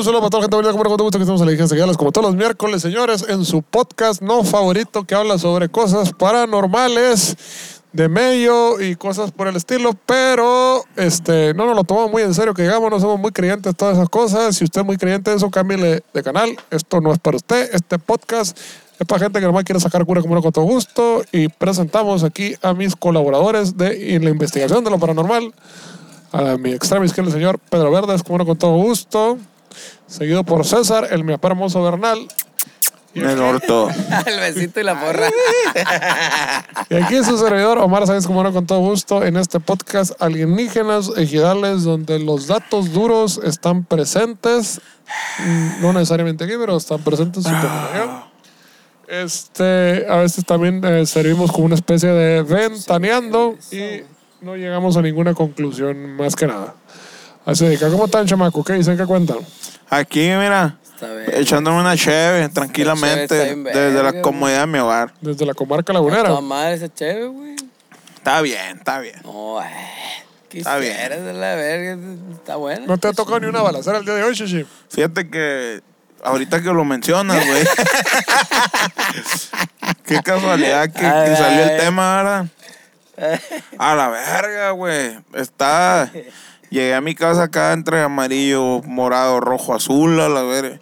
Un saludo para toda la gente bonita, como con gusto que estamos en la como todos los miércoles, señores, en su podcast no favorito que habla sobre cosas paranormales de medio y cosas por el estilo, pero este no nos lo tomamos muy en serio, que digamos, no somos muy creyentes de todas esas cosas. Si usted es muy creyente de eso, cámbiale de canal. Esto no es para usted. Este podcast es para gente que nomás quiere sacar cura como uno con todo gusto. Y presentamos aquí a mis colaboradores de la investigación de lo paranormal. A mi extrema izquierda, el señor Pedro Verdes, como uno con todo gusto. Seguido por César, el mi papá hermoso Bernal. El orto. El besito y la porra. Y aquí su servidor, Omar Sáenz, como no, con todo gusto, en este podcast Alienígenas Ejidales, donde los datos duros están presentes. No necesariamente aquí, pero están presentes en comunidad. Este, a veces también eh, servimos como una especie de ventaneando y no llegamos a ninguna conclusión más que nada. Así que, ¿cómo están, chamaco? ¿Qué dicen? ¿Qué cuentan? Aquí, mira, Está bien. echándome una cheve está tranquilamente bien desde la comodidad de mi hogar. Desde la comarca lagunera. madre ese chévere, güey. Está bien, está bien. No, eh. Está bien. De la verga. Está bueno. ¿No te ha tocado ni una balacera el día de hoy, Shishi? Fíjate que ahorita que lo mencionas, güey. Qué casualidad que, que Ay, salió el tema, ¿verdad? A la verga, güey. Está. Llegué a mi casa acá entre amarillo, morado, rojo, azul, a la verga.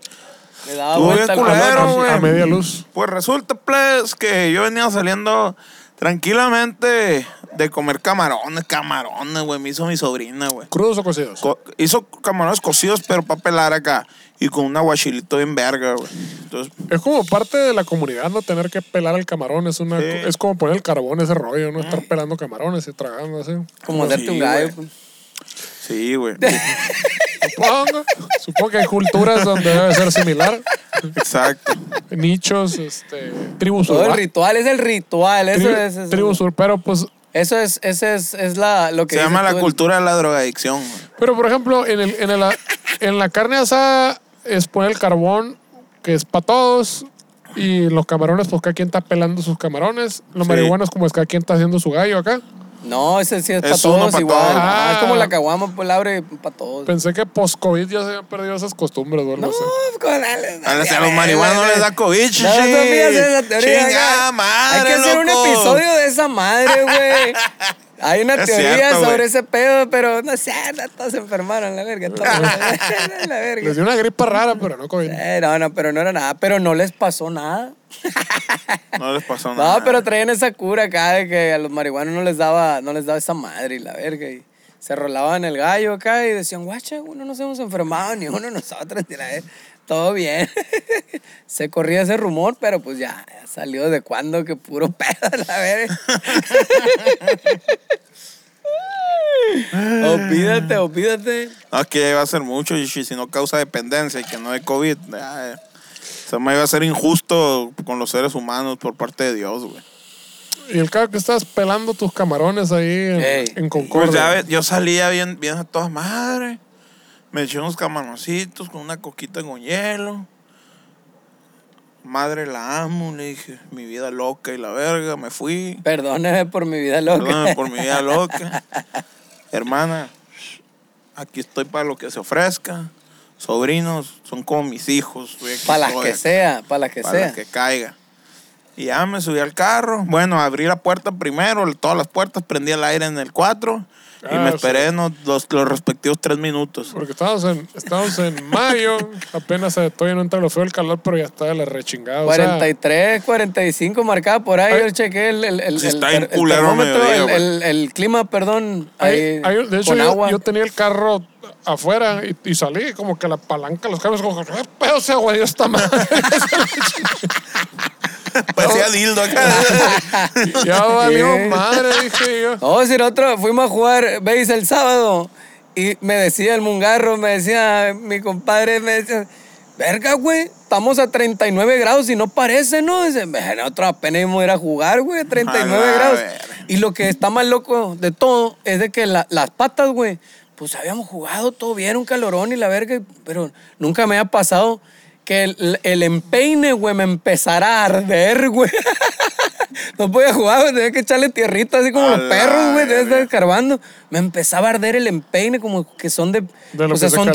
Le daba vuelta bien al culero, color. güey. A media luz. Pues resulta, pues, que yo venía saliendo tranquilamente de comer camarones, camarones, güey. Me hizo mi sobrina, güey. ¿Crudos o cocidos? Co- hizo camarones cocidos, pero para pelar acá. Y con un aguachilito bien verga, güey. Entonces, Es como parte de la comunidad, ¿no? Tener que pelar el camarón. Es, una, Sí. es como poner el carbón, ese rollo, ¿no? Estar pelando camarones y tragando así. Como darte Sí, un gallo. güey. pues. Sí, güey. Supongo. Supongo que hay culturas donde debe ser similar. Exacto. Nichos, este, tribus Todo el urbanas. ritual es el ritual. Eso es. es- Tribus pero pues... Eso es, ese es, es la, lo que Se dices llama la tú, el- cultura de la drogadicción. güey. Pero, por ejemplo, en, el, en, el- en la carne asada es poner el carbón, que es para todos. Y los camarones, pues cada quien está pelando sus camarones. Los Sí. marihuanos, como es cada quien está haciendo su gallo acá. No, ese sí es, para Es todos pa' igual. todos. Ah, es Ah. como la caguama, pues la abre para todos. Pensé que post-COVID ya se habían perdido esas costumbres, algo no, así. con dale, A los- marihuanos no les da COVID, No, no esa teoría. Acá. madre, Hay que hacer un episodio de esa madre, güey. Hay una Es teoría cierto, sobre ese pedo, pero no sé, todos se enfermaron, la verga. Todos, la verga. Les dio una gripa rara, pero no COVID. Eh, no, no, pero no era nada. Pero no les pasó nada. No les pasó nada. No, pero traían esa cura acá de que a los marihuanos no les daba, no les daba esa madre y la verga. Y se rolaban el gallo acá y decían, guacha, uno no nos hemos enfermado, ni uno de nosotros, ni la verga. Todo bien. se corría ese rumor, pero pues ya, ya salió de cuando que puro pedo, la verga. opídate, opídate. No, es que ya iba a ser mucho, y si no causa dependencia y que no hay COVID, ya, ya. se me iba a ser injusto con los seres humanos por parte de Dios, güey. Y el caso que estás pelando tus camarones ahí en, Ey. en Pues Concordia. ya ves, yo salía bien, bien a todas madres. Me eché unos camaroncitos con una coquita con hielo. Madre la amo, le dije, mi vida loca y la verga, me fui. Perdóname por mi vida loca. Perdóname por mi vida loca. Hermana, aquí estoy para lo que se ofrezca. Sobrinos son como mis hijos. Para las que sea, para las que para sea. las que caiga. Y ya me subí al carro. Bueno, abrí la puerta primero, todas las puertas, prendí el aire en el 4 y Ah, me sí. esperé no- los, los respectivos tres minutos. Porque estamos en, estamos en mayo, apenas se- todavía no entra lo feo el calor, pero ya está de la rechingada. O sea, 43, 45 marcada por ahí. Ay. Yo chequé el, el, el, Sí el el culero termómetro, mediodía, el, güey. el- el clima, perdón. hay- ahí, hay- de hecho, con yo, agua. yo tenía el carro afuera y, y salí como que la palanca, los cambios, como que, "¿Qué pedo se güey, esta madre. Parecía dildo acá. ya valió madre, dije yo. No, si nosotros fuimos a jugar base el sábado Y me decía el mungarro, me decía mi compadre, me decía, verga, güey, estamos a 39 grados y no parece, ¿no? Dice, nosotros apenas íbamos a ir a jugar, güey, 39 A la grados. Y lo que está más loco de todo es de que la- las patas, güey, pues habíamos jugado todo bien, un calorón y la verga, pero nunca me había pasado que el, el empeine, güey, me empezara a arder, güey. No podía jugar, güey, tenía que echarle tierrita así como A los perros, güey, tenía que estar escarbando. Me empezaba a arder el empeine, como que son de. De o sea, se son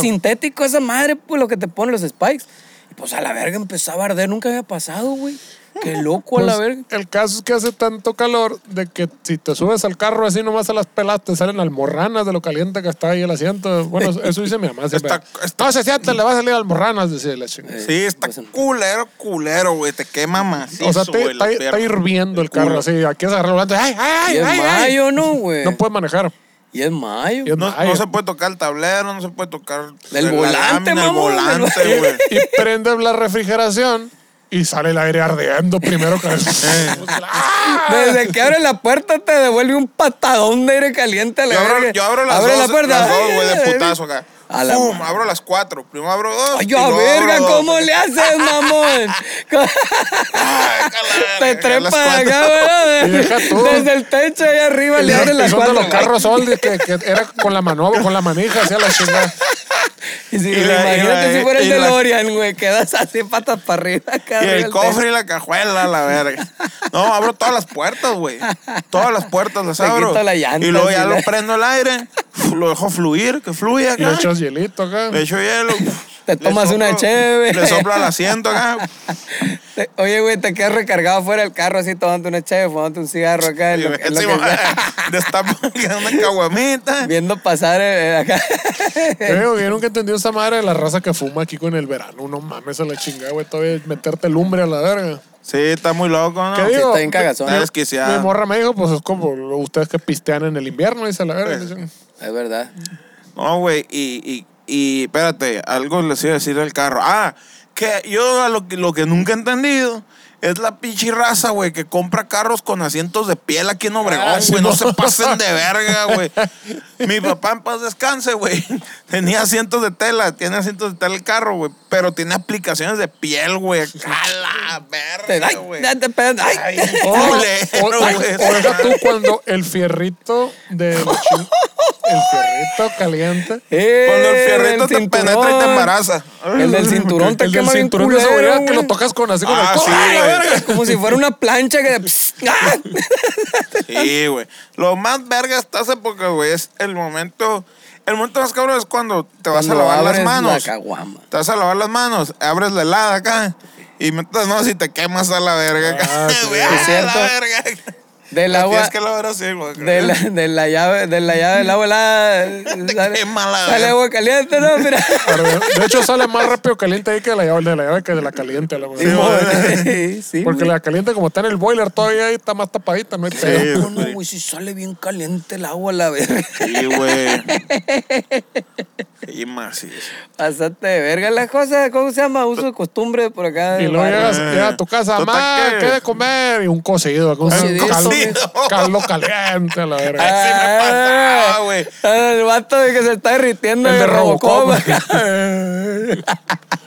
sintéticos esa madre, pues lo que te ponen los spikes. Y pues a la verga empezaba a arder, nunca había pasado, güey. Qué loco a la Pues, verga. el caso es que hace tanto calor de que si te subes al carro así nomás a las pelas te salen almorranas de lo caliente que está ahí el asiento. Bueno, eso dice mi mamá. siempre. Está- está- No se siente, le va a salir almorranas, decía la chingada. Sí, está pues, culero, culero, güey. Te quema más. O sea, te- está, está hirviendo el carro así. Aquí es agarrar el volante. ¡Ay, ay, Y ay! es ay, ay! mayo, ¿no, güey? No puedes manejar. Y es mayo. Y es No, mayo. no se puede tocar el tablero, no se puede tocar El la volante, lámina, el mamón, el volante, güey. Y prendes la refrigeración y sale el aire ardiendo primero que Desde que abre la puerta te devuelve un patadón de aire caliente a la Yo abro, verga. yo abro las Abre dos, la puerta. las dos, güey, de putazo acá. A la Pum, madre. abro las cuatro. Primero abro dos. Ay, yo, luego verga, abro dos. ¿cómo le haces, mamón? Ay, Te trepa de acá, ¿verdad? Y deja tú. Desde el techo ahí arriba le abre Y las son de cuatro. los carros Sol de que, que era con la manobra, con la manija, hacia la chingada. Y si, Y la- y imagínate la- si fuera el DeLorean, güey. Quedas así patas para arriba. acá Y el cofre y la cajuela, la verga. No, abro todas las puertas, güey. Todas las puertas las abro. quito la llanta, y luego ya lo prendo el aire, lo dejo fluir, que fluya acá. le echas hielito acá. Le echo hielo. Te tomas una soplo- cheve. Le soplo al asiento acá. Oye, güey, te quedas recargado fuera del carro así tomando una cheve, fumando un cigarro acá. en Y lo- en lo que una caguamita. viendo pasar eh, acá. Yo digo, yo nunca he entendido esa madre de la raza que fuma aquí con el verano. No mames a la chingada, güey. Todavía meterte lumbre a la verga. Sí, está muy loco, ¿no? ¿Qué sí, digo? está bien cagazón. Está desquiciado. Mi morra me dijo, pues es como ustedes que pistean en el invierno, dice la verga. Pues, Es verdad. No, güey, y, y, y espérate, algo les iba a decir del carro. Ah, que yo lo que, lo que nunca he entendido es la pinche raza, güey, que compra carros con asientos de piel aquí en Obregón, Ah, güey. sí, no no. se pasen de verga, güey. Mi papá en paz descanse, güey. Tenía asientos de tela, tiene asientos de tela el carro, güey. Pero tiene aplicaciones de piel, güey. A la verga, ay, güey. ay. Ay, O, culero, o- güey. o deja tú cuando el fierrito de el fierrito caliente. Eh, Cuando el fierrito te penetra y te cinturón. embaraza. El del cinturón te el quema del bien cinturón de culero, seguridad que lo tocas con así con Ah, el sí, ¡Ah, güey. verga! Como si fuera una plancha que... ¡Ah! Sí, güey. Lo más verga hasta hace porque, güey, es el momento. El momento más cabrón es cuando te vas Cuando a lavar las manos. La. Te vas a lavar las manos, abres la helada acá y metes las manos y te quemas a la verga. acá. Ah, sí. Güey, Es a la verga. Del La agua... Tienes que lavar así, güey. De la, de la llave, de la llave del agua helada, sale, agua caliente, ¿no? Mira. De hecho, sale más rápido caliente ahí que la llave, de la llave que de la caliente. La Sí, verdad. Sí, sí, Porque güey. la caliente, como está en el boiler todavía, ahí está más tapadita, no hay pedo. No, güey, si sale bien caliente el agua, la verga. Sí, güey. Sí, macizo. Pasaste de verga las cosas, ¿cómo se llama? Uso de costumbre por acá. Y luego llegas, llegas a tu casa, que- ¿qué de comer? Y un cocido, con un Cocidito, caldo, caldo caliente, la verga. Ay, sí me pasaba, güey. Ah, El vato de que se está derritiendo El de Robocop.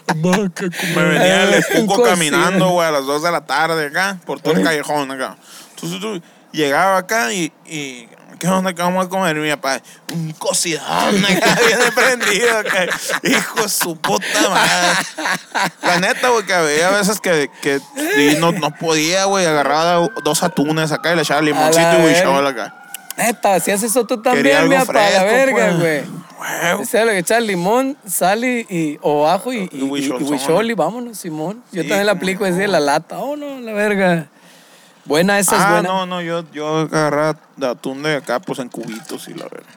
Me venía el escuco cocido. caminando, güey, a las 2 de la tarde acá, por todo el callejón acá. Entonces tú llegaba acá y, y ¿qué onda que vamos a comer? Y mi papá, un cocidón acá, viene prendido acá. Hijo de su puta madre. La neta, güey, que había veces que, que sí, no, no podía, güey, agarraba dos atunes acá y le echaba limoncito y huichol acá. Neta, si haces eso tú también, mira, para la fresco, verga, pues. güey. O sea, lo que echar limón, sal y, y- o ajo y, y, Y y, y y vámonos, Simón. Yo Sí, también cómo aplico de la lata. Oh, no, la verga. Buena, esa es Ah, buena. no, no, yo, yo agarraba de atún de acá, pues en cubitos y la verga.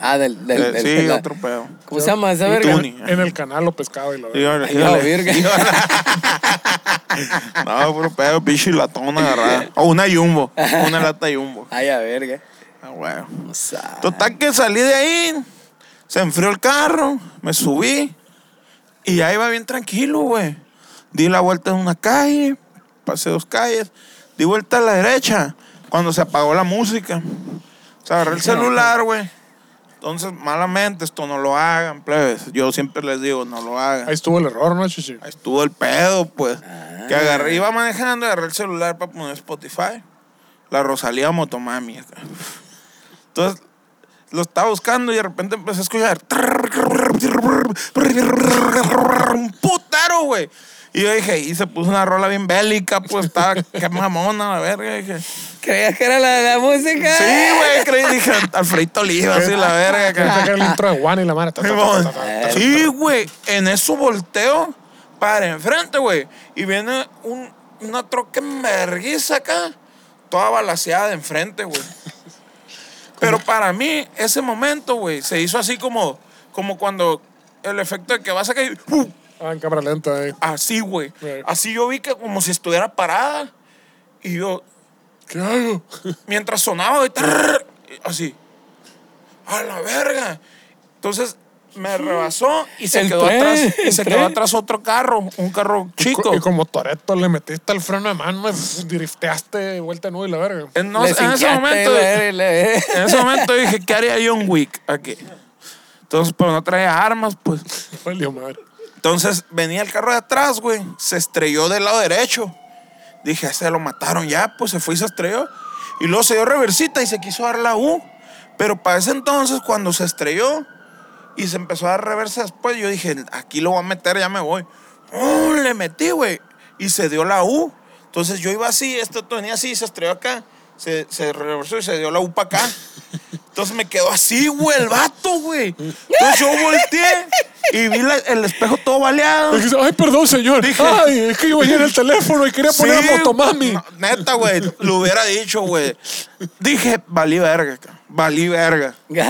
Ah, del, del, Eh, del- sí, la- otro pedo. ¿Cómo se llama esa Y verga? tuni. En el canal lo pescaba y lo Sí, órale, Ay, a la verga. no, puro pedo, pinche latón agarrada. O una jumbo. Una lata jumbo. Ay, a verga. Ah, bueno. O sea, Total que salí de ahí, se enfrió el carro, me subí y ahí iba bien tranquilo, güey. Di la vuelta en una calle, pasé dos calles, di vuelta a la derecha cuando se apagó la música. O sea, agarré el celular, güey. Entonces, malamente, esto no lo hagan, plebes. Yo siempre les digo, no lo hagan. Ahí estuvo el error, ¿no, chichi? Ahí estuvo el pedo, pues. Que agarré, iba manejando, agarré el celular para poner Spotify. La Rosalía Motomami. acá. Entonces, lo estaba buscando y de repente empecé a escuchar. Un putero, güey. Y yo dije, y se puso una rola bien bélica, pues estaba, qué mamona, la verga. Dije, ¿Creías que era la de la música? sí, güey, creí, dije, Alfredito Oliva, así, la verga. que- el intro de Juan y la madre. Sí, güey. En eso volteo para enfrente, güey. Y viene un, una troca en vergüenza acá. Toda balaseada de enfrente, güey. Pero para mí, ese momento, güey, se hizo así como, como cuando el efecto de que vas a caer. ¡pum! Ah, en cámara lenta, eh. Así, güey. Sí. Así yo vi que como si estuviera parada. Y yo, ¿Qué hago? mientras sonaba, güey, así. A la verga. Entonces me rebasó y se El quedó tren, atrás. Y se tren. quedó atrás otro carro, un carro chico. Y como Toreto le metiste el freno de mano, y drifteaste vuelta nube y la verga. En, no- en ese momento, le- le- en ese momento dije, ¿qué haría John Wick aquí? Entonces, pero no traía armas, pues. Valió madre. Entonces venía el carro de atrás, güey. Se estrelló del lado derecho. Dije, se lo mataron ya, pues se fue y se estrelló. Y luego se dio reversita y se quiso dar la U. Pero para ese entonces, cuando se estrelló y se empezó a dar reversa después, yo dije, aquí lo voy a meter, ya me voy. ¡Oh! Le metí, güey. Y se dio la U. Entonces yo iba así, esto venía así, se estrelló acá. Se, se reversó y se dio la U para acá. Entonces me quedó así, güey, el vato, güey. Entonces yo volteé y vi la- el espejo todo baleado. Dijiste, ay, perdón, señor. Dije- ay, es que yo venía en el teléfono y quería poner Sí, a Motomami. no, neta, güey, lo hubiera dicho, güey. Dije, valí verga, valí verga. Ya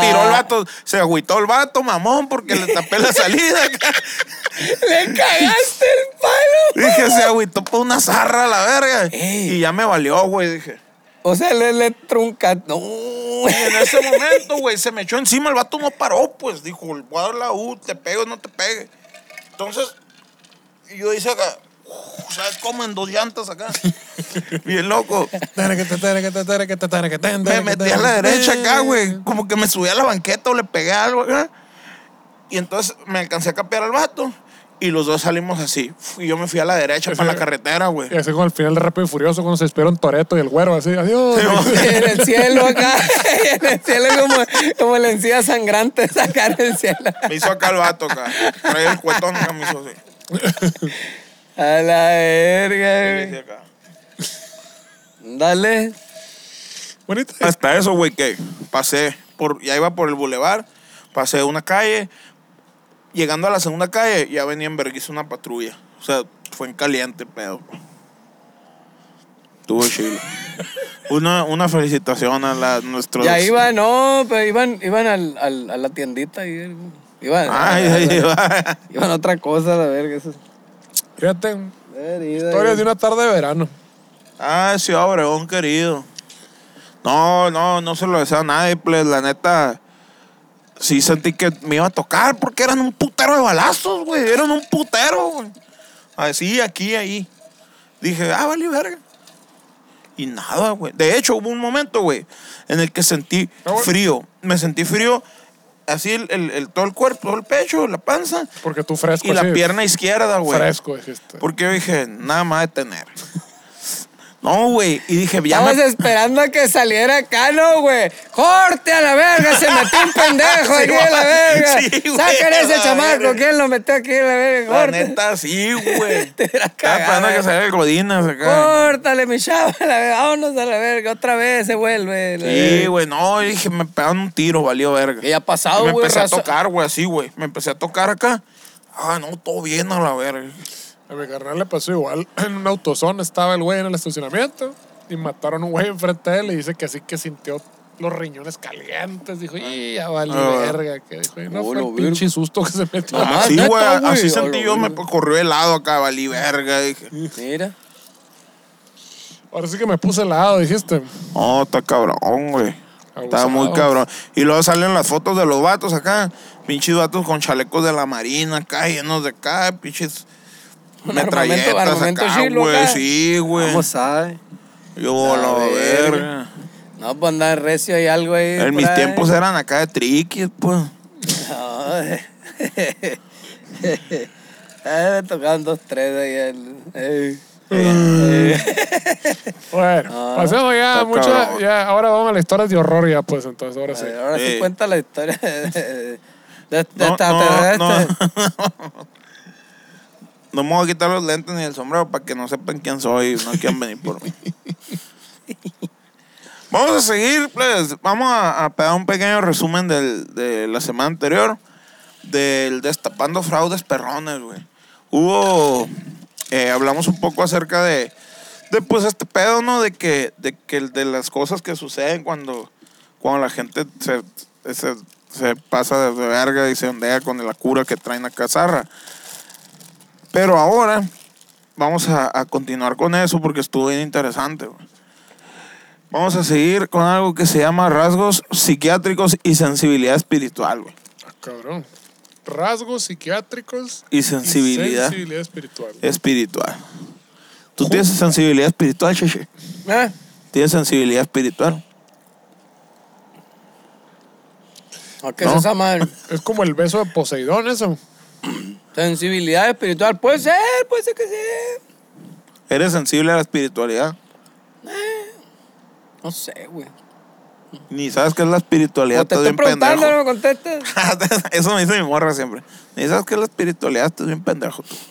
me tiró el vato, se agüitó el vato, mamón, porque le tapé la salida. Le cagaste el palo. Dije, se agüitó por una zarra la verga. Ey. Y ya me valió, güey, dije. O sea, le, le trunca. No. Y en ese momento, güey, se me echó encima, el vato no paró, pues. Dijo, voy a dar la U, te pego, no te pegue. Entonces, yo hice acá, ¿sabes cómo? En dos llantas acá. Bien loco. Me metí a la derecha acá, güey. Como que me subí a la banqueta o le pegué algo acá. Y entonces me alcancé a capear al vato. Y los dos salimos así. Y yo me fui a la derecha para la carretera, güey. Y así como al final de Rápido y Furioso cuando se despierta un Toreto y el güero así, adiós. en el cielo acá. En el cielo como, como la encía sangrante sacar el cielo. Me hizo acá el vato acá. Traía el cuetón acá, me hizo así. A la verga. acá. Dale. Bonita. Hasta eso, güey, que pasé por, ya iba por el bulevar, pasé una calle, llegando a la segunda calle, ya venía en vergüenza una patrulla. O sea, fue en caliente, pedo. Tuvo chilo. Una, una felicitación a la, nuestros... Ya iban, no, pero iban, iban al, al- a la tiendita y iban, Ay, a- ay, a- ay. iban a otra cosa, la verga. Eso. Fíjate, Herida, historias de una tarde de verano. Ah, Ciudad Obregón, querido. No, no, no se lo deseo a nadie, pues, la neta. Sí sentí que me iba a tocar porque eran un putero de balazos, güey. Eran un putero, güey. Así, aquí, ahí. Dije, ah, vale, verga. Y nada, güey. De hecho, hubo un momento, güey, en el que sentí Ah, frío. Me sentí frío, así, el, el- el- todo el cuerpo, todo el pecho, la panza Porque tú fresco. y la así, pierna izquierda, güey. Fresco, dijiste. Porque yo dije, nada más de tener. No, güey. Y dije, ya Estabas me... esperando a que saliera acá, ¿no, güey? ¡Corte a la verga! Se metió un pendejo Sí, aquí a la verga. sí, a ese la chamaco. verga. ¿Quién lo metió aquí a la verga? La Corte. neta, sí, güey. Te Estaba esperando cagado. que saliera el Godínez acá. Córtale, mi chava. a la verga. Vámonos a la verga. Otra vez se vuelve. Sí, güey. No, dije, me pegaron un tiro, valió verga. ¿Qué ha pasado, me güey? empecé a tocar, güey, así, güey. Me empecé a tocar acá. Ah, no, todo bien a la verga. A mi carnal le pasó igual. En un autosón estaba el güey en el estacionamiento y mataron a un güey enfrente de él y dice que así que sintió los riñones calientes. Dijo, y ya vale Ah. verga. Que dijo, no fue el pinche susto que se metió. Ah, sí, neta, güey. güey. Así sentí yo, me corrió helado acá, valí verga. Dije, Mira. Ahora sí que me puse helado, dijiste. no, está cabrón, güey. Está muy cabrón. Y luego salen las fotos de los vatos acá. Pinches vatos con chalecos de la marina acá, llenos de acá, pinches Un armamento- armamento acá, chilo güey. acá. Sí, güey. ¿Cómo sabe? Yo, A la ver. verga. No, pues andar recio y algo ahí. En mis ahí. tiempos eran acá de triquis, pues. No, eh, me tocaban dos, tres ahí. El, eh. Bueno, Ah, pasemos ya mucho. cabrón. Ya, ahora vamos a las historias de horror ya, pues, entonces, ahora sí. Ahora sí Sí. cuenta la historia de, de, de, de No, extraterrestre. no, no. No me voy a quitar los lentes ni el sombrero para que no sepan quién soy y no quieran venir por mí. Vamos a seguir, pues. Vamos a, a pegar un pequeño resumen del- de la semana anterior del Destapando Fraudes Perrones, güey. Hubo. eh, hablamos un poco acerca de. De pues este pedo, ¿no? De que, de que de las cosas que suceden cuando, cuando la gente se, se, se pasa de verga y se ondea con la cura que traen a Cazarra. Pero ahora vamos a, a continuar con eso porque estuvo bien interesante. Vamos a seguir con algo que se llama rasgos psiquiátricos y sensibilidad espiritual. güey. Ah, cabrón. Rasgos psiquiátricos Y sensibilidad sensibilidad espiritual. espiritual. ¿Tú tienes sensibilidad espiritual, Cheche? ¿Eh? ¿Tienes sensibilidad espiritual? ¿O qué No. es esa madre? Es como el beso de Poseidón, eso. Sensibilidad espiritual. Puede ser, puede ser que sí. ¿Eres sensible a la espiritualidad? No sé, güey. Ni sabes qué es la espiritualidad. O te estás estoy preguntando, pendejo. no me contestes. Eso me dice mi morra siempre. Ni sabes qué es la espiritualidad. Estás bien pendejo tú.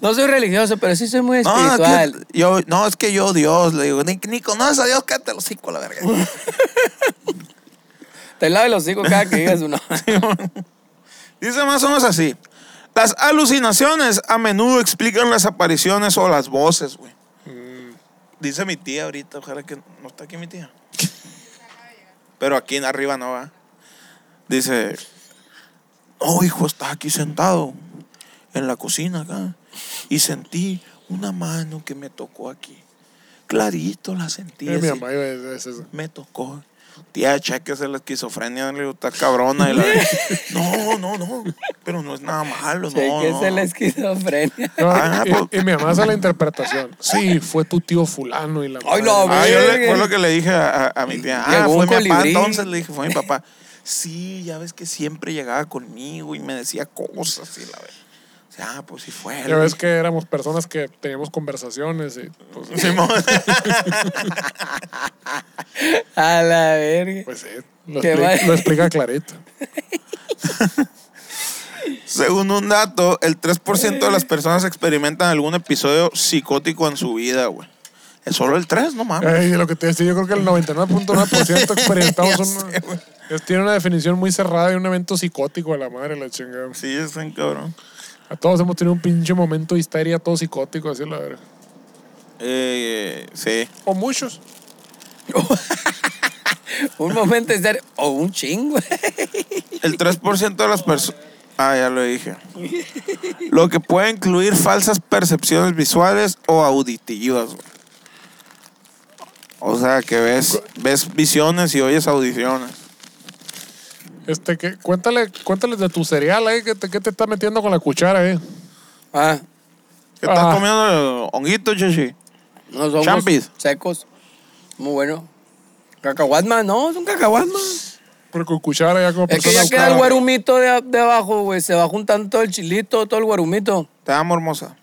No soy religioso, pero sí soy muy No, espiritual. que yo, no, es que yo, Dios, le digo, ni, ni conoces a Dios, cállate los hocico a la verga. Te lavo los hocico cada que digas uno. Dice más o menos así. Las alucinaciones a menudo explican las apariciones o las voces, güey. Dice mi tía ahorita, ojalá que no está aquí mi tía. Pero aquí en arriba no va. Dice, oh hijo, estás aquí sentado en la cocina acá y sentí una mano que me tocó aquí. Clarito la sentí. Eh, mi así. mamá iba a decir eso. me tocó. Tía, chequese la esquizofrenia, le digo, está cabrona. Y la, no, no, no, pero no es nada malo, no. no. la esquizofrenia. No, Ah, y, pues- y mi mamá hace la interpretación. Sí, fue tu tío fulano y la Ay, no, Ah, yo le- verga. fue lo que le dije a, a- a mi tía. Ah, fue mi papá. Entonces le dije, fue mi papá. Sí, ya ves que siempre llegaba conmigo y me decía cosas y la verdad. Ah, pues sí fue. Ya ves que éramos personas que teníamos conversaciones y pues, Simón. A la verga. pues sí, lo, Qué explica, mal. lo explica clarito. Según un dato, el 3% de las personas experimentan algún episodio psicótico en su vida, güey. Es solo el 3, no mames. Ay, lo que te decía, yo creo que el 99.9% experimentamos un, tiene una definición muy cerrada y un evento psicótico a la madre la chingada. Sí, es un cabrón. A todos hemos tenido un pinche momento de histeria, todo psicótico, así la verdad. Eh, sí. O muchos. Un momento de ser. O un chingo. El 3% de las personas... Ah, ya lo dije. Lo que puede incluir falsas percepciones visuales o auditivas. güey. O sea, que ves, ves visiones y oyes audiciones. Este, que, cuéntale, cuéntales de tu cereal ahí, que te, que te está metiendo con la cuchara ahí. Ah, ¿Qué estás Ah. comiendo? ¿Honguito, chichi? no somos Champis. secos. Muy bueno. Cacahuatma, no, es un cacahuatma. Pero con cuchara ya como Es que ya queda el guarumito de, de abajo, güey. Se va juntando todo el chilito, todo el guarumito. Te amo, hermosa.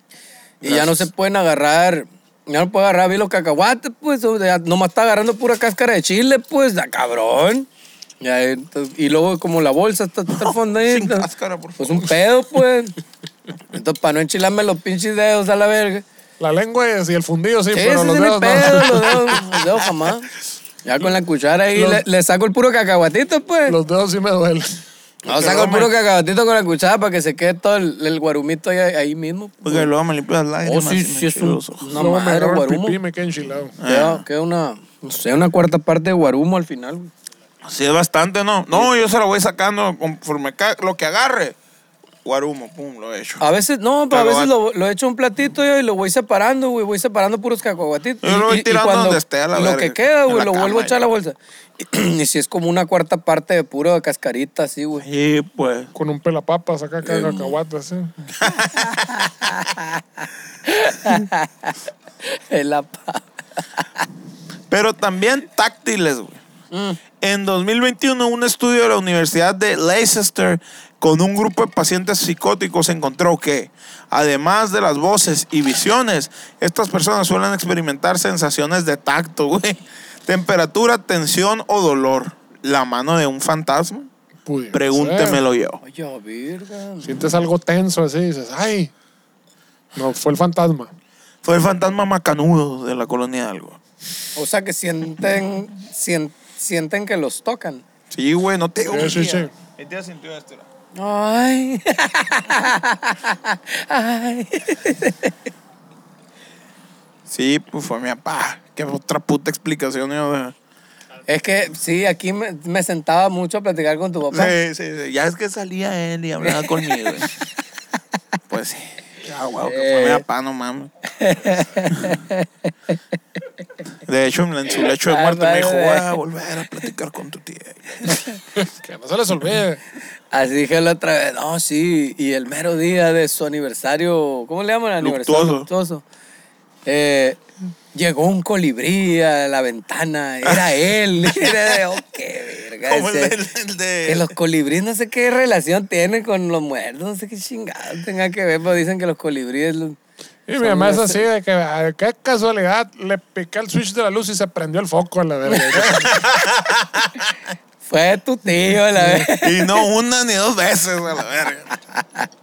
Y ya no se pueden agarrar. Ya no puede agarrar bien los cacahuates, pues. o sea, nomás está agarrando pura cáscara de chile, pues. Da cabrón. Ya, entonces- y luego, como la bolsa está hasta el fondo ahí, Sin entonces, cáscara, por Pues favor. un pedo, pues. Entonces, para no enchilarme los pinches dedos a la verga. La lengua es- y el fundido, sí, Sí, pero los dedos pedo, no. los dedos, los dedos jamás. Ya con la cuchara ahí Los- le, le saco el puro cacahuatito, pues. Los dedos sí me duelen. No, saco el puro cacahuatito con la cuchara para que se quede todo el, el guarumito ahí, ahí mismo. pues. Porque luego me limpio las lágrimas. Oh, sí, y me sí, es un, los ojos. una Luego me madre el guarumo. pipí y me queda enchilado. Queda, queda una, no sé, una cuarta parte de guarumo al final. güey. Sí, es bastante, ¿no? No, yo se lo voy sacando conforme lo que agarre. Guarumo, pum, lo he hecho. A veces, no, pero a veces lo, lo echo en un platito yo y lo voy separando, güey. Voy separando puros cacahuatitos. Yo lo voy Y- tirando cuando donde esté a la Lo verga, que queda, güey, lo vuelvo a echar a la bolsa. Y si es como una cuarta parte de puro cascarita, así, güey. Sí, pues. Con un pelapapas acá, acá, Em. cacahuate, así. Es la pa- Pero también táctiles, güey. En 2021, un estudio de la Universidad de Leicester con un grupo de pacientes psicóticos encontró que, además de las voces y visiones, estas personas suelen experimentar sensaciones de tacto, güey. Temperatura, tensión o dolor. ¿La mano de un fantasma? Pudiera Pregúntemelo yo. Oye, virga. ser. Sientes algo tenso así y dices, ay. No, fue el fantasma. Fue el fantasma macanudo de la colonia de algo. O sea que sienten, sien- sienten que los tocan. Sí, güey, no te digo. Sí, sí, sí. Sintió esto. Ay. Ay. Sí, pues fue mi papá. Qué otra puta explicación. yo Es que sí, aquí me, me sentaba mucho a platicar con tu papá. Sí, sí, sí. Ya es que salía él y hablaba conmigo. güey. pues sí. Ya, wow, que fue mi papá, no mames. De hecho, en su lecho de muerte me dijo, voy a volver a platicar con tu tía. Que no se les olvide. Así dije la otra vez, no, sí, y el mero día de su aniversario, ¿cómo le llaman? Aniversario Luctuoso. luctuoso. Eh, llegó un colibrí a la ventana, era él. Era de, oh, qué verga. Como el ese- de, el de- Que los colibríes no sé qué relación tienen con los muertos, no sé qué chingada tenga que ver, pero dicen que los colibríes... los- Y mi mamá es así de que, ay, qué casualidad, le piqué el switch de la luz y se prendió el foco a la verga. Fue tu tío, la vez. Y no una ni dos veces, a la verga.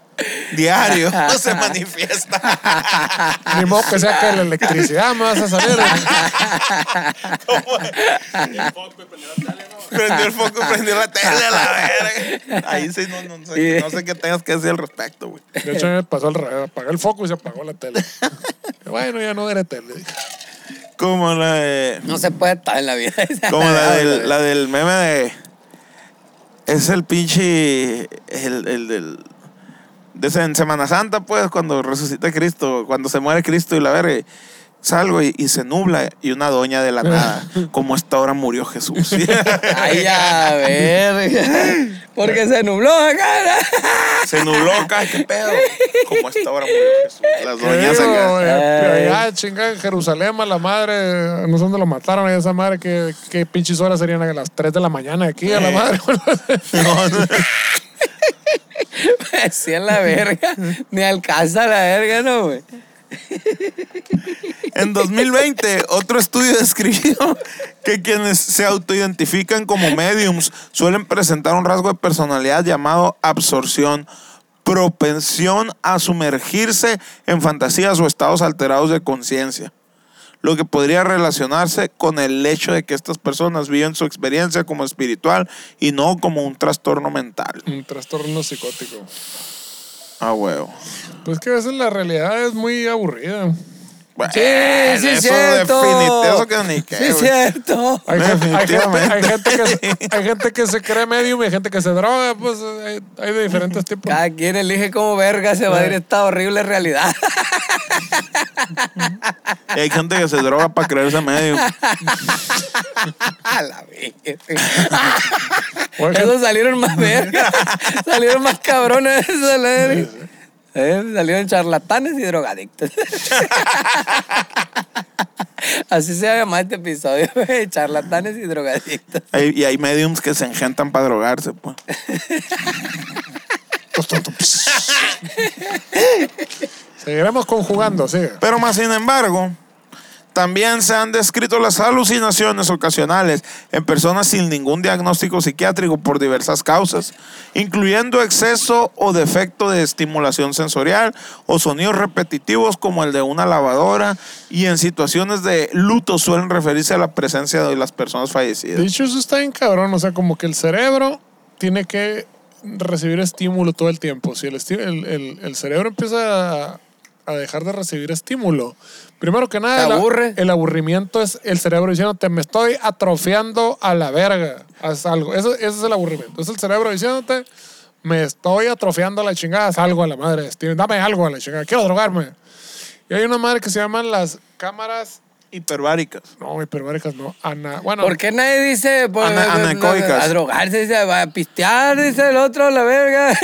Diario se manifiesta. Ni modo que sea que la electricidad me vas a salir. Prendió el foco, prendió la tele a la verga. Ahí sí, no, no, sé, no sé qué tengas que decir al respecto, güey. De hecho, me pasó al revés. Apagué el foco y se apagó la tele. Bueno, ya no veré tele. Como la de. No se puede estar en la vida. Como la del, la del meme de. Es el pinche. El, el del. De ese- en Semana Santa, pues, cuando resucita Cristo, cuando se muere Cristo y la verga. Salgo y, y se nubla y una doña de la nada. Como esta hora murió Jesús. Ay, a ver. Porque se nubló acá. se nubló acá, qué pedo. Como esta hora murió Jesús. Las doñas acá. eh, allá chingada en Jerusalén, a la madre, no sé dónde lo mataron, a esa madre, que, que pinches horas serían a las 3 de la mañana aquí, a la madre. No, no. Sí, en la verga. Ni alcanza la verga, ¿no, güey? En 2020, otro estudio describió que quienes se autoidentifican como mediums suelen presentar un rasgo de personalidad llamado absorción, propensión a sumergirse en fantasías o estados alterados de conciencia, lo que podría relacionarse con el hecho de que estas personas viven su experiencia como espiritual y no como un trastorno mental. Un trastorno psicótico. Ah, huevo. Pues que a veces la realidad es muy aburrida. Bueno, Sí, sí, es eso cierto. eso que ni qué, Sí, güey. cierto. Hay, gente, hay, gente, hay gente que se, hay gente que se cree medium y hay gente que se droga, pues hay, hay de diferentes tipos. Cada quien elige cómo verga se va a ir a esta horrible realidad. Y hay gente que se droga para creerse medium. A la Esos salieron más verga. salieron más cabrones esos. Eh, salieron charlatanes y drogadictos. Así se llama este episodio, güey, charlatanes y drogadictos. Hay- y hay mediums que se engentan para drogarse, pues. Seguiremos conjugando, sigue. Pero más sin embargo, también se han descrito las alucinaciones ocasionales en personas sin ningún diagnóstico psiquiátrico por diversas causas, incluyendo exceso o defecto de estimulación sensorial o sonidos repetitivos como el de una lavadora y en situaciones de luto suelen referirse a la presencia de las personas De fallecidas. hecho, eso está bien cabrón. O sea, como que el cerebro tiene que recibir estímulo todo el tiempo. Si el, el, el- el cerebro empieza a, a dejar de recibir estímulo, primero que nada, ¿Te el a- aburre? el aburrimiento es el cerebro diciéndote, me estoy atrofiando a la verga. Haz algo. Eso, ese es el aburrimiento. Es el cerebro diciéndote, me estoy atrofiando a la chingada. Haz algo a la madre. Dame algo a la chingada. Quiero drogarme. Y hay una madre que se llaman las cámaras Hiperbáricas. No, hiperbáricas no. Ana, bueno, ¿Por qué nadie dice pues, Ana- anecoicas. a drogarse, dice, va a pistear, dice el otro, la verga?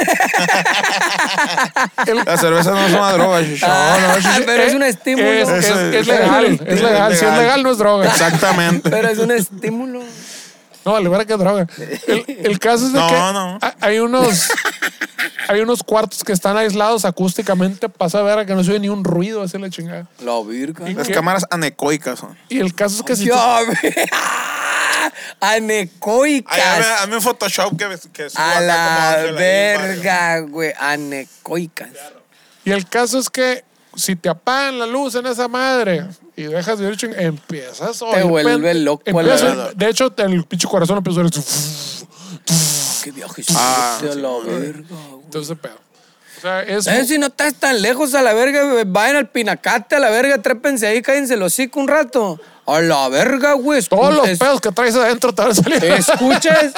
La cerveza no es una droga, Shishi. No, Pero es eh, un estímulo. Es, es- Eso es es- legal, es es legal. Si es legal. no es droga. Exactamente. Pero es un estímulo. No, le verga que droga. El, el caso es de No, que no. ha- hay unos hay unos cuartos que están aislados acústicamente. Pasa a ver que no se oye ni un ruido, así la chingada. La virga. Las ¿Qué? cámaras anecoicas son. Y el caso es que si ¡Ah! Anecoicas. Ay, hazme, hazme un Photoshop que, que suba A como la ahí, verga, güey. Anecoicas. Y el caso es que si te apagan la luz en esa madre y dejas de ching, empiezas a Te vuelve loco a la empieza- verdad. De hecho, el pinche corazón empieza a oír. Qué viaje Ah, a la verga, güey. Entonces, pedo. O sea, es. ¿Sabes si no estás tan lejos a la verga? Vayan al pinacate a la verga, trépense ahí, cállense el hocico un rato. A la verga, güey. Todos los pedos que traes adentro te van a salir. Escuchas,